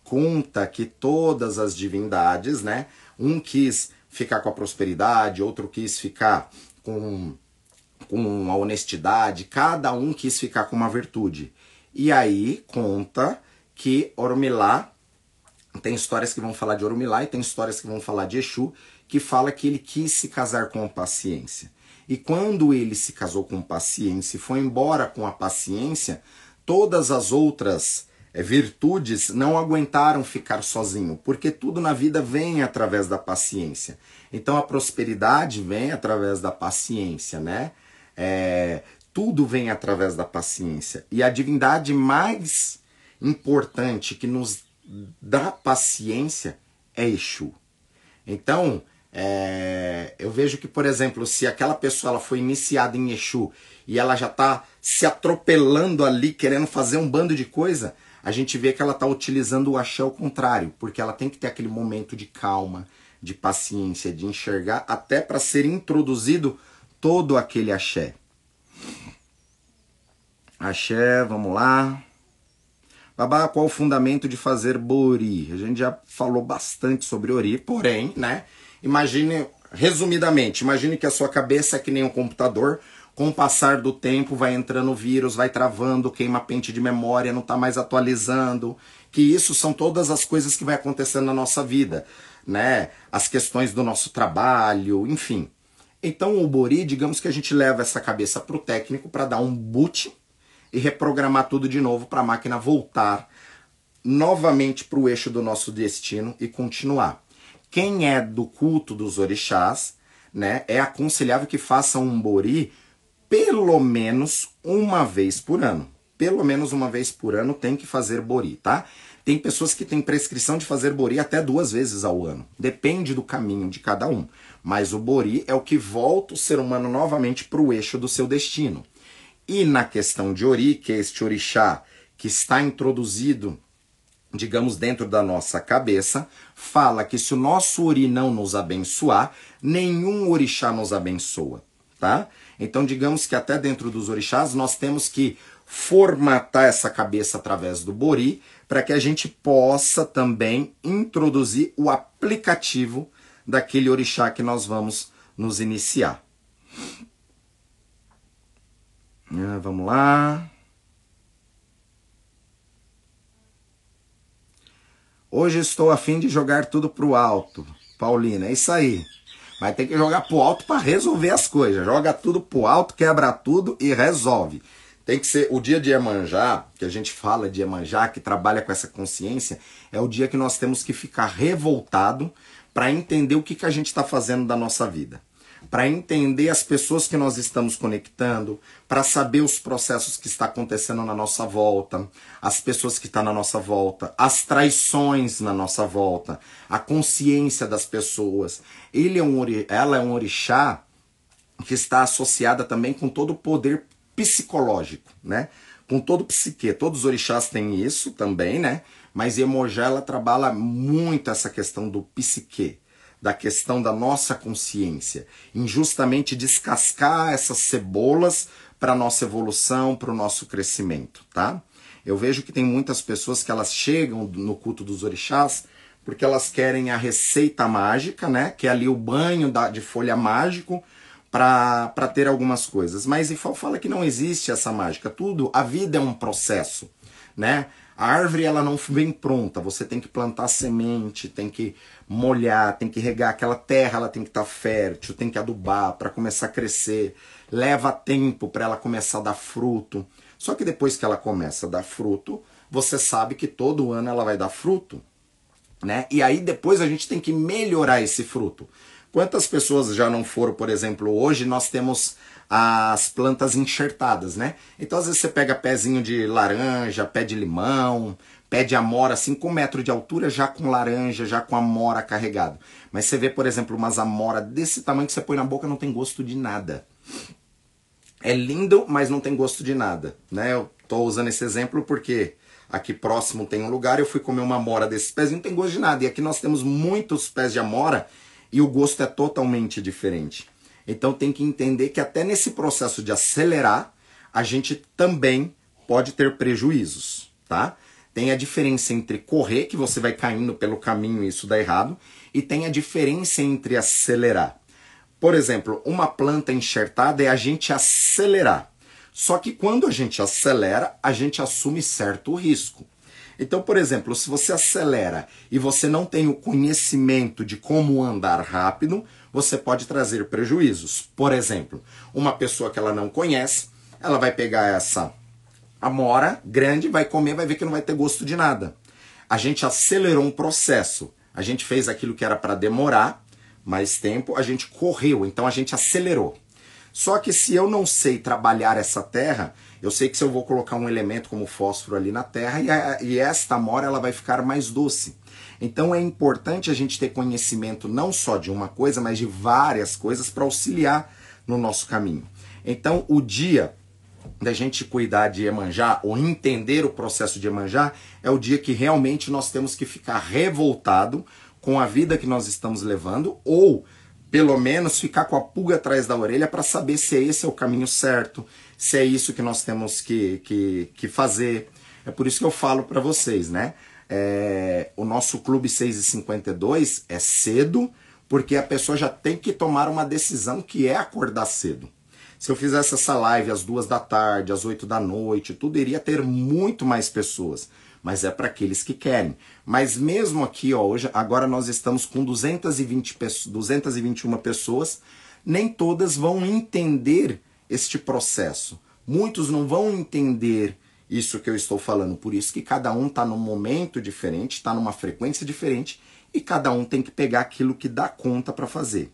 Conta que todas as divindades, né? Um quis ficar com a prosperidade, outro quis ficar com, com a honestidade, cada um quis ficar com uma virtude. E aí conta que Ormilá, tem histórias que vão falar de Ormilá e tem histórias que vão falar de Exu, que fala que ele quis se casar com paciência. E quando ele se casou com paciência e foi embora com a paciência, todas as outras é, virtudes não aguentaram ficar sozinho, porque tudo na vida vem através da paciência. Então a prosperidade vem através da paciência, né? É, tudo vem através da paciência. E a divindade mais importante que nos dá paciência é Exu. Então, é, eu vejo que, por exemplo, se aquela pessoa ela foi iniciada em Exu e ela já está se atropelando ali, querendo fazer um bando de coisa, a gente vê que ela está utilizando o axé ao contrário, porque ela tem que ter aquele momento de calma, de paciência, de enxergar, até para ser introduzido todo aquele axé. Axé, vamos lá. Babá, qual o fundamento de fazer Bori? A gente já falou bastante sobre Ori, porém, né? Imagine, resumidamente, imagine que a sua cabeça é que nem um computador, Com o passar do tempo vai entrando vírus, vai travando, queima pente de memória, não está mais atualizando. Que isso são todas as coisas que vai acontecendo na nossa vida, né? As questões do nosso trabalho, enfim. Então o Bori, digamos que a gente leva essa cabeça para o técnico para dar um boot e reprogramar tudo de novo para a máquina voltar novamente para o eixo do nosso destino e continuar. Quem é do culto dos orixás, né, é aconselhável que faça um bori pelo menos uma vez por ano. Pelo menos uma vez por ano tem que fazer bori, tá? Tem pessoas que têm prescrição de fazer bori até duas vezes ao ano. Depende do caminho de cada um. Mas o bori é o que volta o ser humano novamente para o eixo do seu destino. E na questão de ori, que é este orixá que está introduzido digamos, dentro da nossa cabeça, fala que se o nosso ori não nos abençoar, nenhum orixá nos abençoa, tá? Então, digamos que até dentro dos orixás nós temos que formatar essa cabeça através do bori para que a gente possa também introduzir o aplicativo daquele orixá que nós vamos nos iniciar. Ah, vamos lá. Hoje estou afim de jogar tudo pro alto. Paulina, é isso aí. Mas tem que jogar pro alto para resolver as coisas. Joga tudo pro alto, quebra tudo e resolve. Tem que ser o dia de Emanjá, que a gente fala de Emanjá, que trabalha com essa consciência, é o dia que nós temos que ficar revoltado para entender o que, que a gente está fazendo da nossa vida para entender as pessoas que nós estamos conectando, para saber os processos que está acontecendo na nossa volta, as pessoas que estão na nossa volta, as traições na nossa volta, a consciência das pessoas. Ele é um, ela é um orixá que está associada também com todo o poder psicológico, né? Com todo o psique. Todos os orixás têm isso também, né? Mas Iemonjá, ela trabalha muito essa questão do psique da questão da nossa consciência, em justamente descascar essas cebolas para nossa evolução, para o nosso crescimento, tá? Eu vejo que tem muitas pessoas que elas chegam no culto dos orixás porque elas querem a receita mágica, né? Que é ali o banho da, de folha mágico para ter algumas coisas. Mas Ifal fala que não existe essa mágica. Tudo, a vida é um processo, né? A árvore ela não vem pronta, você tem que plantar semente, tem que molhar, tem que regar aquela terra, ela tem que estar tá fértil, tem que adubar para começar a crescer. Leva tempo para ela começar a dar fruto. Só que depois que ela começa a dar fruto, você sabe que todo ano ela vai dar fruto, né? E aí depois a gente tem que melhorar esse fruto. Quantas pessoas já não foram, por exemplo, hoje nós temos as plantas enxertadas, né? Então às vezes você pega pezinho de laranja, pé de limão, pé de amora, assim, com um metro de altura, já com laranja, já com amora carregado. Mas você vê, por exemplo, umas amora desse tamanho que você põe na boca não tem gosto de nada. É lindo, mas não tem gosto de nada, né? Eu tô usando esse exemplo porque aqui próximo tem um lugar, eu fui comer uma amora desses pés não tem gosto de nada. E aqui nós temos muitos pés de amora e o gosto é totalmente diferente. Então tem que entender que até nesse processo de acelerar, a gente também pode ter prejuízos, tá? Tem a diferença entre correr, que você vai caindo pelo caminho e isso dá errado, e tem a diferença entre acelerar. Por exemplo, uma planta enxertada é a gente acelerar. Só que quando a gente acelera, a gente assume certo risco. Então, por exemplo, se você acelera e você não tem o conhecimento de como andar rápido, você pode trazer prejuízos. Por exemplo, uma pessoa que ela não conhece, ela vai pegar essa amora grande, vai comer, vai ver que não vai ter gosto de nada. A gente acelerou um processo. A gente fez aquilo que era para demorar mais tempo, a gente correu, então a gente acelerou. Só que se eu não sei trabalhar essa terra, eu sei que se eu vou colocar um elemento como fósforo ali na terra e, a, e esta amora ela vai ficar mais doce. Então é importante a gente ter conhecimento não só de uma coisa, mas de várias coisas para auxiliar no nosso caminho. Então o dia da gente cuidar de Emanjá ou entender o processo de Emanjá é o dia que realmente nós temos que ficar revoltado com a vida que nós estamos levando ou pelo menos ficar com a pulga atrás da orelha para saber se esse é o caminho certo, se é isso que nós temos que, que, que fazer. É por isso que eu falo para vocês, né? É, o nosso Clube 6 e 52 é cedo, porque a pessoa já tem que tomar uma decisão que é acordar cedo. Se eu fizesse essa live às duas da tarde, às oito da noite, tudo iria ter muito mais pessoas. Mas é para aqueles que querem. Mas mesmo aqui, ó, hoje, agora nós estamos com 220 221 pessoas, nem todas vão entender este processo. Muitos não vão entender isso que eu estou falando. Por isso que cada um está num momento diferente, está numa frequência diferente e cada um tem que pegar aquilo que dá conta para fazer,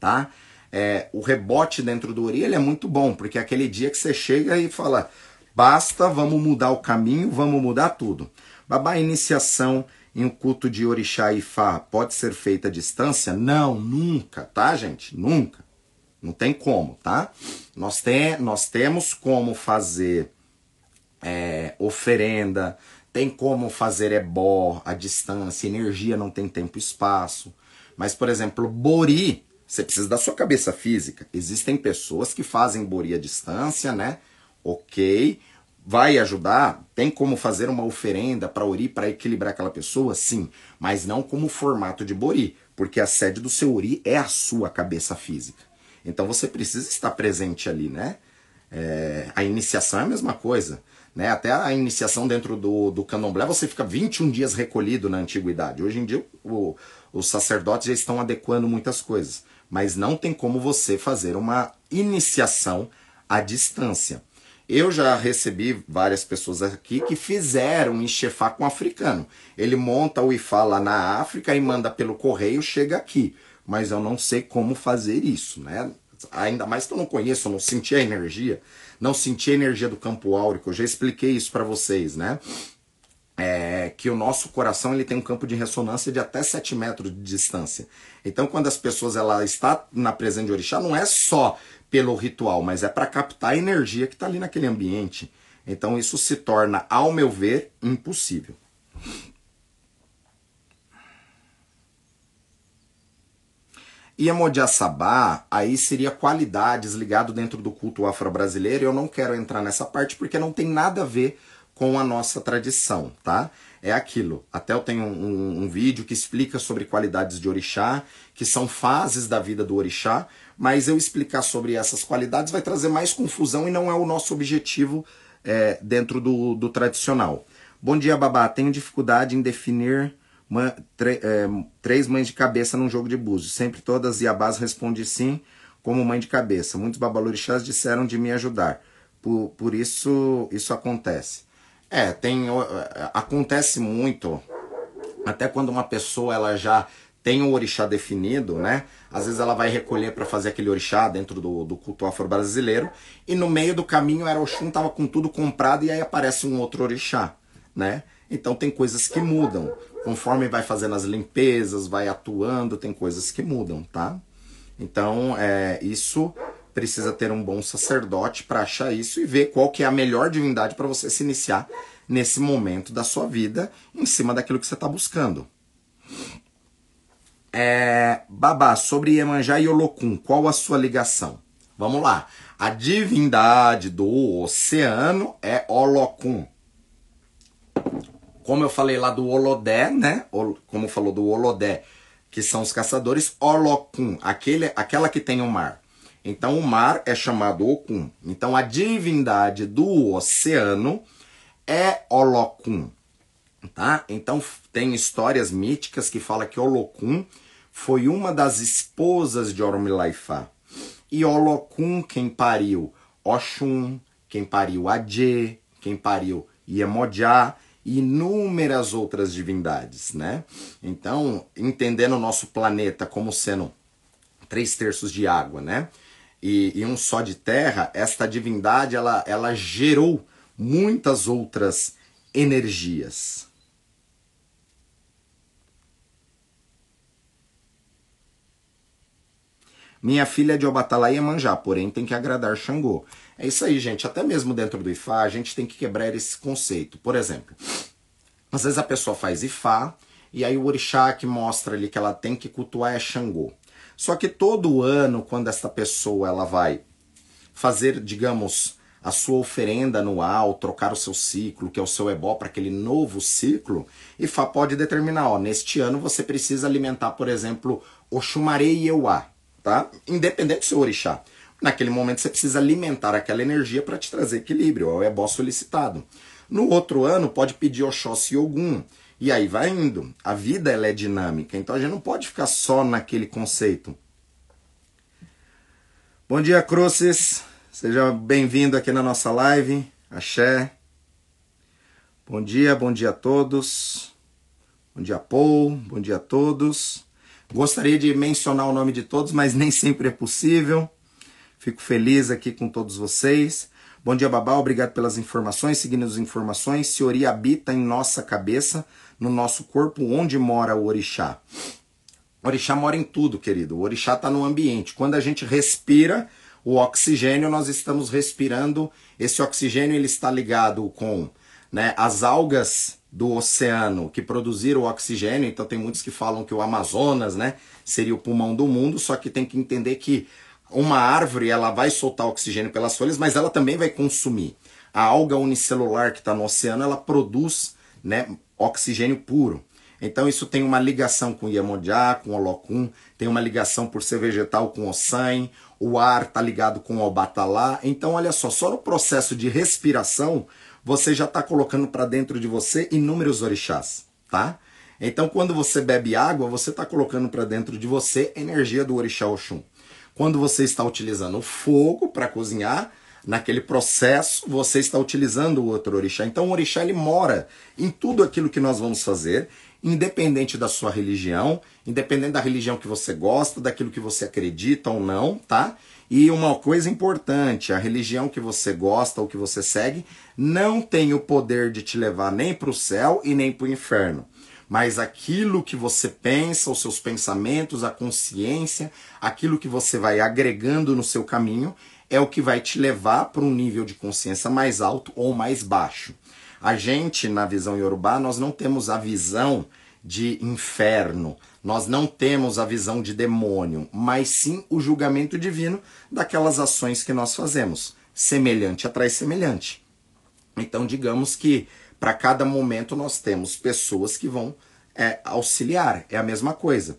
tá? É, o rebote dentro do Ori ele é muito bom, porque é aquele dia que você chega e fala, basta, vamos mudar o caminho, vamos mudar tudo. Babá, iniciação em um culto de Orixá e Fá pode ser feita à distância? Não, nunca, tá, gente? Nunca. Não tem como, tá? Nós, tem, nós temos como fazer é, oferenda, tem como fazer ebó a distância, energia não tem tempo e espaço. Mas, por exemplo, bori, você precisa da sua cabeça física. Existem pessoas que fazem bori à distância, né? Ok. Vai ajudar? Tem como fazer uma oferenda para ori para equilibrar aquela pessoa? Sim, mas não como formato de bori, porque a sede do seu ori é a sua cabeça física. Então você precisa estar presente ali, né? É, a iniciação é a mesma coisa. Né? Até a iniciação dentro do, do candomblé, você fica 21 dias recolhido na antiguidade. Hoje em dia, o, os sacerdotes já estão adequando muitas coisas. Mas não tem como você fazer uma iniciação à distância. Eu já recebi várias pessoas aqui que fizeram enxefar com africano. Ele monta o IFA lá na África e manda pelo correio, chega aqui. Mas eu não sei como fazer isso, né? Ainda mais que eu não conheço, eu não senti a energia não sentir a energia do campo áurico. Eu já expliquei isso para vocês, né? É, que o nosso coração ele tem um campo de ressonância de até 7 metros de distância. Então, quando as pessoas ela está na presença de orixá, não é só pelo ritual, mas é para captar a energia que está ali naquele ambiente. Então, isso se torna, ao meu ver, impossível. Iemojaçabá, aí seria qualidades ligado dentro do culto afro-brasileiro. Eu não quero entrar nessa parte porque não tem nada a ver com a nossa tradição, tá? É aquilo. Até eu tenho um, um, um vídeo que explica sobre qualidades de orixá, que são fases da vida do orixá, mas eu explicar sobre essas qualidades vai trazer mais confusão e não é o nosso objetivo é, dentro do, do tradicional. Bom dia, Babá. Tenho dificuldade em definir é, três mães de cabeça num jogo de búzios. Sempre todas Iabás responde sim, como mãe de cabeça. Muitos babalorixás disseram de me ajudar. Por, por isso isso acontece. É, tem acontece muito, até quando uma pessoa ela já tem o um orixá definido, né? Às vezes ela vai recolher para fazer aquele orixá dentro do, do culto afro-brasileiro e no meio do caminho era Oxum tava com tudo comprado e aí aparece um outro orixá, né? Então tem coisas que mudam. Conforme vai fazendo as limpezas, vai atuando, tem coisas que mudam, tá? Então, é, isso precisa ter um bom sacerdote para achar isso e ver qual que é a melhor divindade para você se iniciar nesse momento da sua vida em cima daquilo que você está buscando. É, babá, sobre Iemanjá e Olocum, qual a sua ligação? Vamos lá. A divindade do oceano é Olocum como eu falei lá do Olodé, né? Como falou do Olodé, que são os caçadores, Olokun, aquele, aquela que tem o mar. Então o mar é chamado Okun. Então a divindade do oceano é Olokun, tá? Então tem histórias míticas que fala que Olokun foi uma das esposas de Oromilaifa. E Olokun quem pariu Oxum, quem pariu Adje, quem pariu Iemoja, e inúmeras outras divindades, né? Então, entendendo o nosso planeta como sendo três terços de água, né? E, e, um só de terra, esta divindade ela, ela gerou muitas outras energias. Minha filha é de Obatala e Iemanjá, porém tem que agradar Xangô. É isso aí, gente. Até mesmo dentro do Ifá, a gente tem que quebrar esse conceito. Por exemplo, às vezes a pessoa faz Ifá, e aí o orixá que mostra ali que ela tem que cultuar é Xangô. Só que todo ano, quando esta pessoa ela vai fazer, digamos, a sua oferenda anual, trocar o seu ciclo, que é o seu ebó, para aquele novo ciclo, Ifá pode determinar, ó, neste ano você precisa alimentar, por exemplo, o Xumaré e Euá, tá? Independente do seu orixá. Naquele momento você precisa alimentar aquela energia para te trazer equilíbrio, é o ebó solicitado. No outro ano pode pedir Oxóssi e Ogum. E aí vai indo. A vida ela é dinâmica, então a gente não pode ficar só naquele conceito. Bom dia, Cruzes. Seja bem-vindo aqui na nossa live. Axé. Bom dia, bom dia a todos. Bom dia, Paul. Bom dia a todos. Gostaria de mencionar o nome de todos, mas nem sempre é possível. Fico feliz aqui com todos vocês. Bom dia, Babá. Obrigado pelas informações. Seguindo as informações, Seori habita em nossa cabeça, no nosso corpo, onde mora o Orixá. O Orixá mora em tudo, querido. O Orixá está no ambiente. Quando a gente respira o oxigênio, nós estamos respirando. Esse oxigênio ele está ligado com né, as algas do oceano que produziram o oxigênio. Então tem muitos que falam que o Amazonas, né, seria o pulmão do mundo. Só que tem que entender que uma árvore ela vai soltar oxigênio pelas folhas, mas ela também vai consumir. A alga unicelular que está no oceano, ela produz né, oxigênio puro. Então isso tem uma ligação com o Iemonjá, com o Olocum, tem uma ligação por ser vegetal com o Ossan, o ar está ligado com o Obatalá. Então olha só, só no processo de respiração, você já está colocando para dentro de você inúmeros orixás, tá? Então quando você bebe água, você está colocando para dentro de você energia do orixá Oxum. Quando você está utilizando o fogo para cozinhar, naquele processo você está utilizando o outro orixá. Então o orixá ele mora em tudo aquilo que nós vamos fazer, independente da sua religião, independente da religião que você gosta, daquilo que você acredita ou não, tá? E uma coisa importante, a religião que você gosta ou que você segue não tem o poder de te levar nem para o céu e nem para o inferno mas aquilo que você pensa, os seus pensamentos, a consciência, aquilo que você vai agregando no seu caminho, é o que vai te levar para um nível de consciência mais alto ou mais baixo. A gente, na visão Yorubá, nós não temos a visão de inferno, nós não temos a visão de demônio, mas sim o julgamento divino daquelas ações que nós fazemos. Semelhante atrai semelhante. Então, digamos que para cada momento nós temos pessoas que vão é, auxiliar. É a mesma coisa.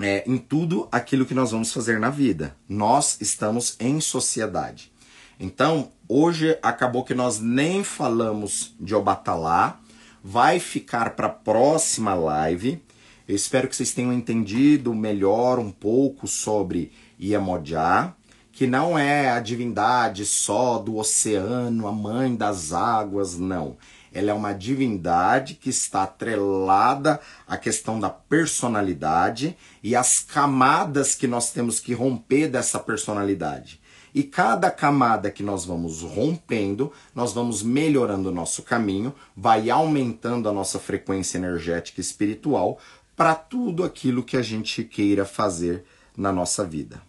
É, em tudo aquilo que nós vamos fazer na vida. Nós estamos em sociedade. Então, hoje acabou que nós nem falamos de Obatalá. Vai ficar para a próxima live. Eu espero que vocês tenham entendido melhor um pouco sobre Iemoja que não é a divindade só do oceano, a mãe das águas, não. Ela é uma divindade que está atrelada à questão da personalidade e as camadas que nós temos que romper dessa personalidade. E cada camada que nós vamos rompendo, nós vamos melhorando o nosso caminho, vai aumentando a nossa frequência energética espiritual para tudo aquilo que a gente queira fazer na nossa vida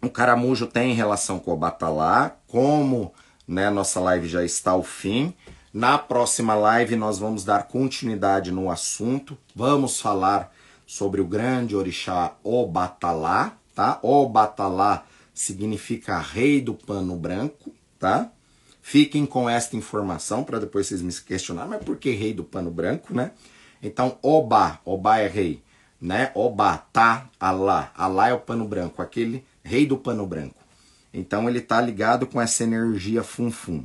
o caramujo tem relação com o batalá, como né, nossa live já está ao fim. Na próxima live nós vamos dar continuidade no assunto. Vamos falar sobre o grande orixá Obatalá, tá? Obatalá significa rei do pano branco, tá? Fiquem com esta informação para depois vocês me questionarem, mas por que rei do pano branco, né? Então, Oba, Oba é rei, né? Oba, tá, Alá. Alá é o pano branco, aquele rei do pano branco. Então ele está ligado com essa energia fum-fum.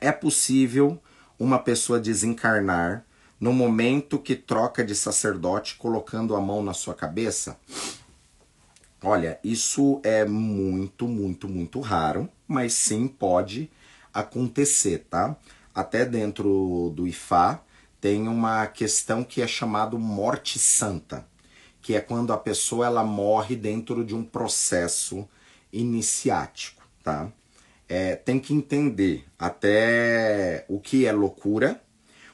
É possível uma pessoa desencarnar no momento que troca de sacerdote colocando a mão na sua cabeça? Olha, isso é muito, muito, muito raro, mas sim pode acontecer, tá? Até dentro do IFA, tem uma questão que é chamado morte santa, que é quando a pessoa ela morre dentro de um processo iniciático, tá? É, tem que entender até o que é loucura,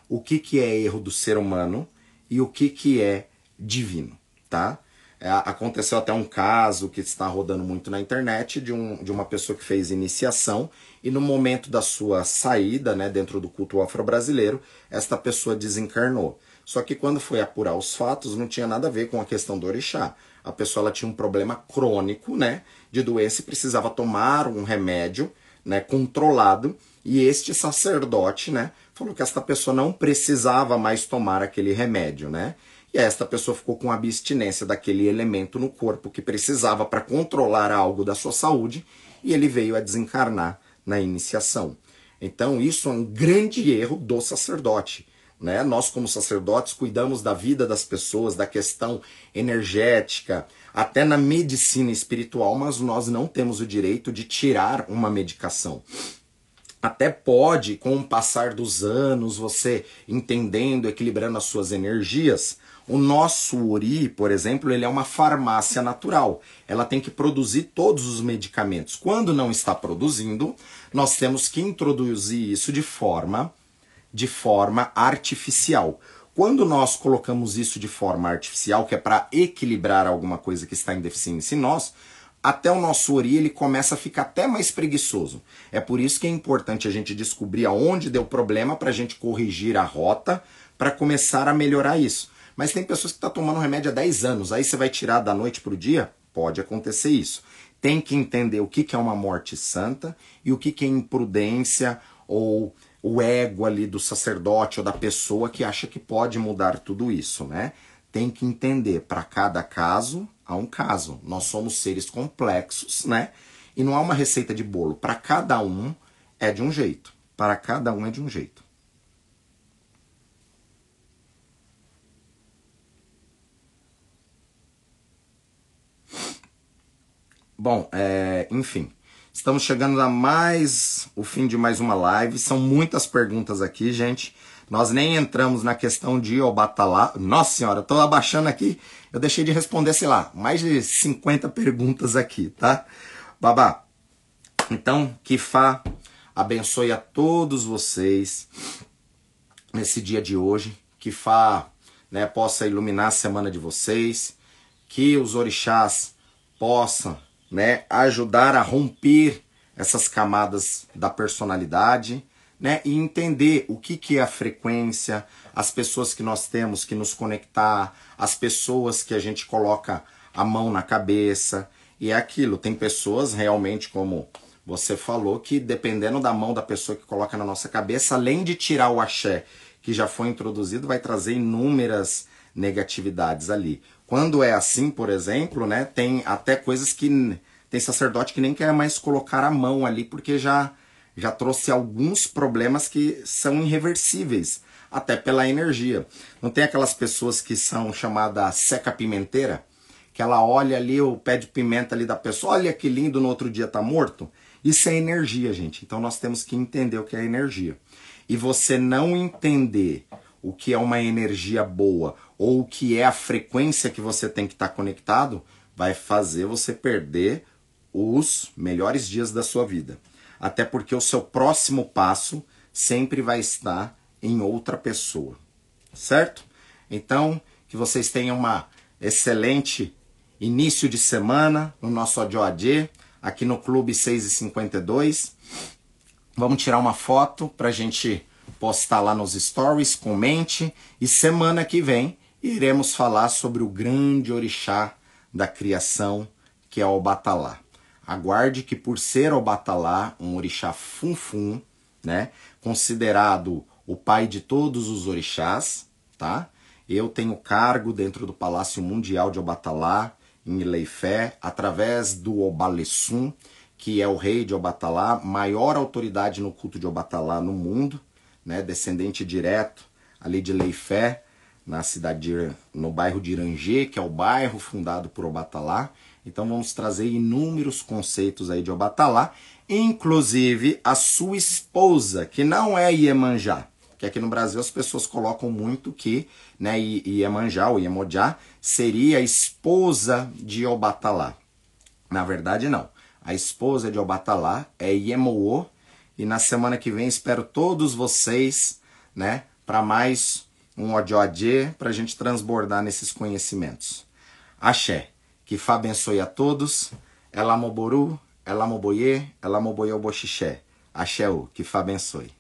o que, que é erro do ser humano e o que, que é divino, tá? É, aconteceu até um caso que está rodando muito na internet de, um, de uma pessoa que fez iniciação e no momento da sua saída, né, dentro do culto afro-brasileiro, esta pessoa desencarnou. Só que quando foi apurar os fatos, não tinha nada a ver com a questão do orixá. A pessoa ela tinha um problema crônico, né, de doença e precisava tomar um remédio, né, controlado, e este sacerdote, né, falou que esta pessoa não precisava mais tomar aquele remédio, né? E esta pessoa ficou com abstinência daquele elemento no corpo que precisava para controlar algo da sua saúde e ele veio a desencarnar na iniciação. Então, isso é um grande erro do sacerdote. Né? Nós, como sacerdotes, cuidamos da vida das pessoas, da questão energética, até na medicina espiritual, mas nós não temos o direito de tirar uma medicação. Até pode, com o passar dos anos, você entendendo, equilibrando as suas energias, o nosso Ori, por exemplo, ele é uma farmácia natural. Ela tem que produzir todos os medicamentos. Quando não está produzindo, nós temos que introduzir isso de forma de forma artificial. Quando nós colocamos isso de forma artificial, que é para equilibrar alguma coisa que está em deficiência em nós, até o nosso ori ele começa a ficar até mais preguiçoso. É por isso que é importante a gente descobrir aonde deu problema para a gente corrigir a rota para começar a melhorar isso. Mas tem pessoas que estão tá tomando remédio há 10 anos, aí você vai tirar da noite para o dia? Pode acontecer isso. Tem que entender o que, que é uma morte santa e o que, que é imprudência ou o ego ali do sacerdote ou da pessoa que acha que pode mudar tudo isso, né? Tem que entender, para cada caso há um caso. Nós somos seres complexos, né? E não há uma receita de bolo. Para cada um é de um jeito. Para cada um é de um jeito. Bom, é, enfim, estamos chegando a mais o fim de mais uma live. São muitas perguntas aqui, gente. Nós nem entramos na questão de Obatalá. Nossa senhora, estou abaixando aqui. Eu deixei de responder, sei lá, mais de 50 perguntas aqui, tá? Babá. Então, que Fá abençoe a todos vocês nesse dia de hoje. Que Fá né, possa iluminar a semana de vocês. Que os orixás possam né, ajudar a romper essas camadas da personalidade, né, e entender o que, que é a frequência, as pessoas que nós temos que nos conectar, as pessoas que a gente coloca a mão na cabeça, e é aquilo. Tem pessoas realmente, como você falou, que dependendo da mão da pessoa que coloca na nossa cabeça, além de tirar o axé que já foi introduzido, vai trazer inúmeras negatividades ali. Quando é assim, por exemplo, né, tem até coisas que tem sacerdote que nem quer mais colocar a mão ali porque já já trouxe alguns problemas que são irreversíveis, até pela energia. Não tem aquelas pessoas que são chamadas seca pimenteira, que ela olha ali o pé de pimenta ali da pessoa, olha que lindo, no outro dia tá morto. Isso é energia, gente. Então nós temos que entender o que é energia. E você não entender o que é uma energia boa ou o que é a frequência que você tem que estar tá conectado, vai fazer você perder os melhores dias da sua vida. Até porque o seu próximo passo sempre vai estar em outra pessoa. Certo? Então, que vocês tenham uma excelente início de semana no nosso ADOAD, aqui no Clube 6 e 52. Vamos tirar uma foto para a gente postar lá nos stories, comente. E semana que vem iremos falar sobre o grande orixá da criação, que é o Batalá. Aguarde que por ser Obatalá, um orixá funfun, né, considerado o pai de todos os orixás, tá? Eu tenho cargo dentro do Palácio Mundial de Obatalá, em Ileifé, através do Obalessum, que é o rei de Obatalá, maior autoridade no culto de Obatalá no mundo, né, descendente direto ali de Leifé, na cidade de, no bairro de Irangê, que é o bairro fundado por Obatalá. Então vamos trazer inúmeros conceitos aí de Obatalá, inclusive a sua esposa, que não é Iemanjá. Que aqui no Brasil as pessoas colocam muito que né, Iemanjá ou Iemojá seria a esposa de Obatalá. Na verdade, não. A esposa de Obatalá é Iemoô. E na semana que vem espero todos vocês né, para mais um Odioadê, para a gente transbordar nesses conhecimentos. Axé, que Fá abençoe a todos. Elamoboru, Elamoboye, boxixé. Axéu, que Fá abençoe.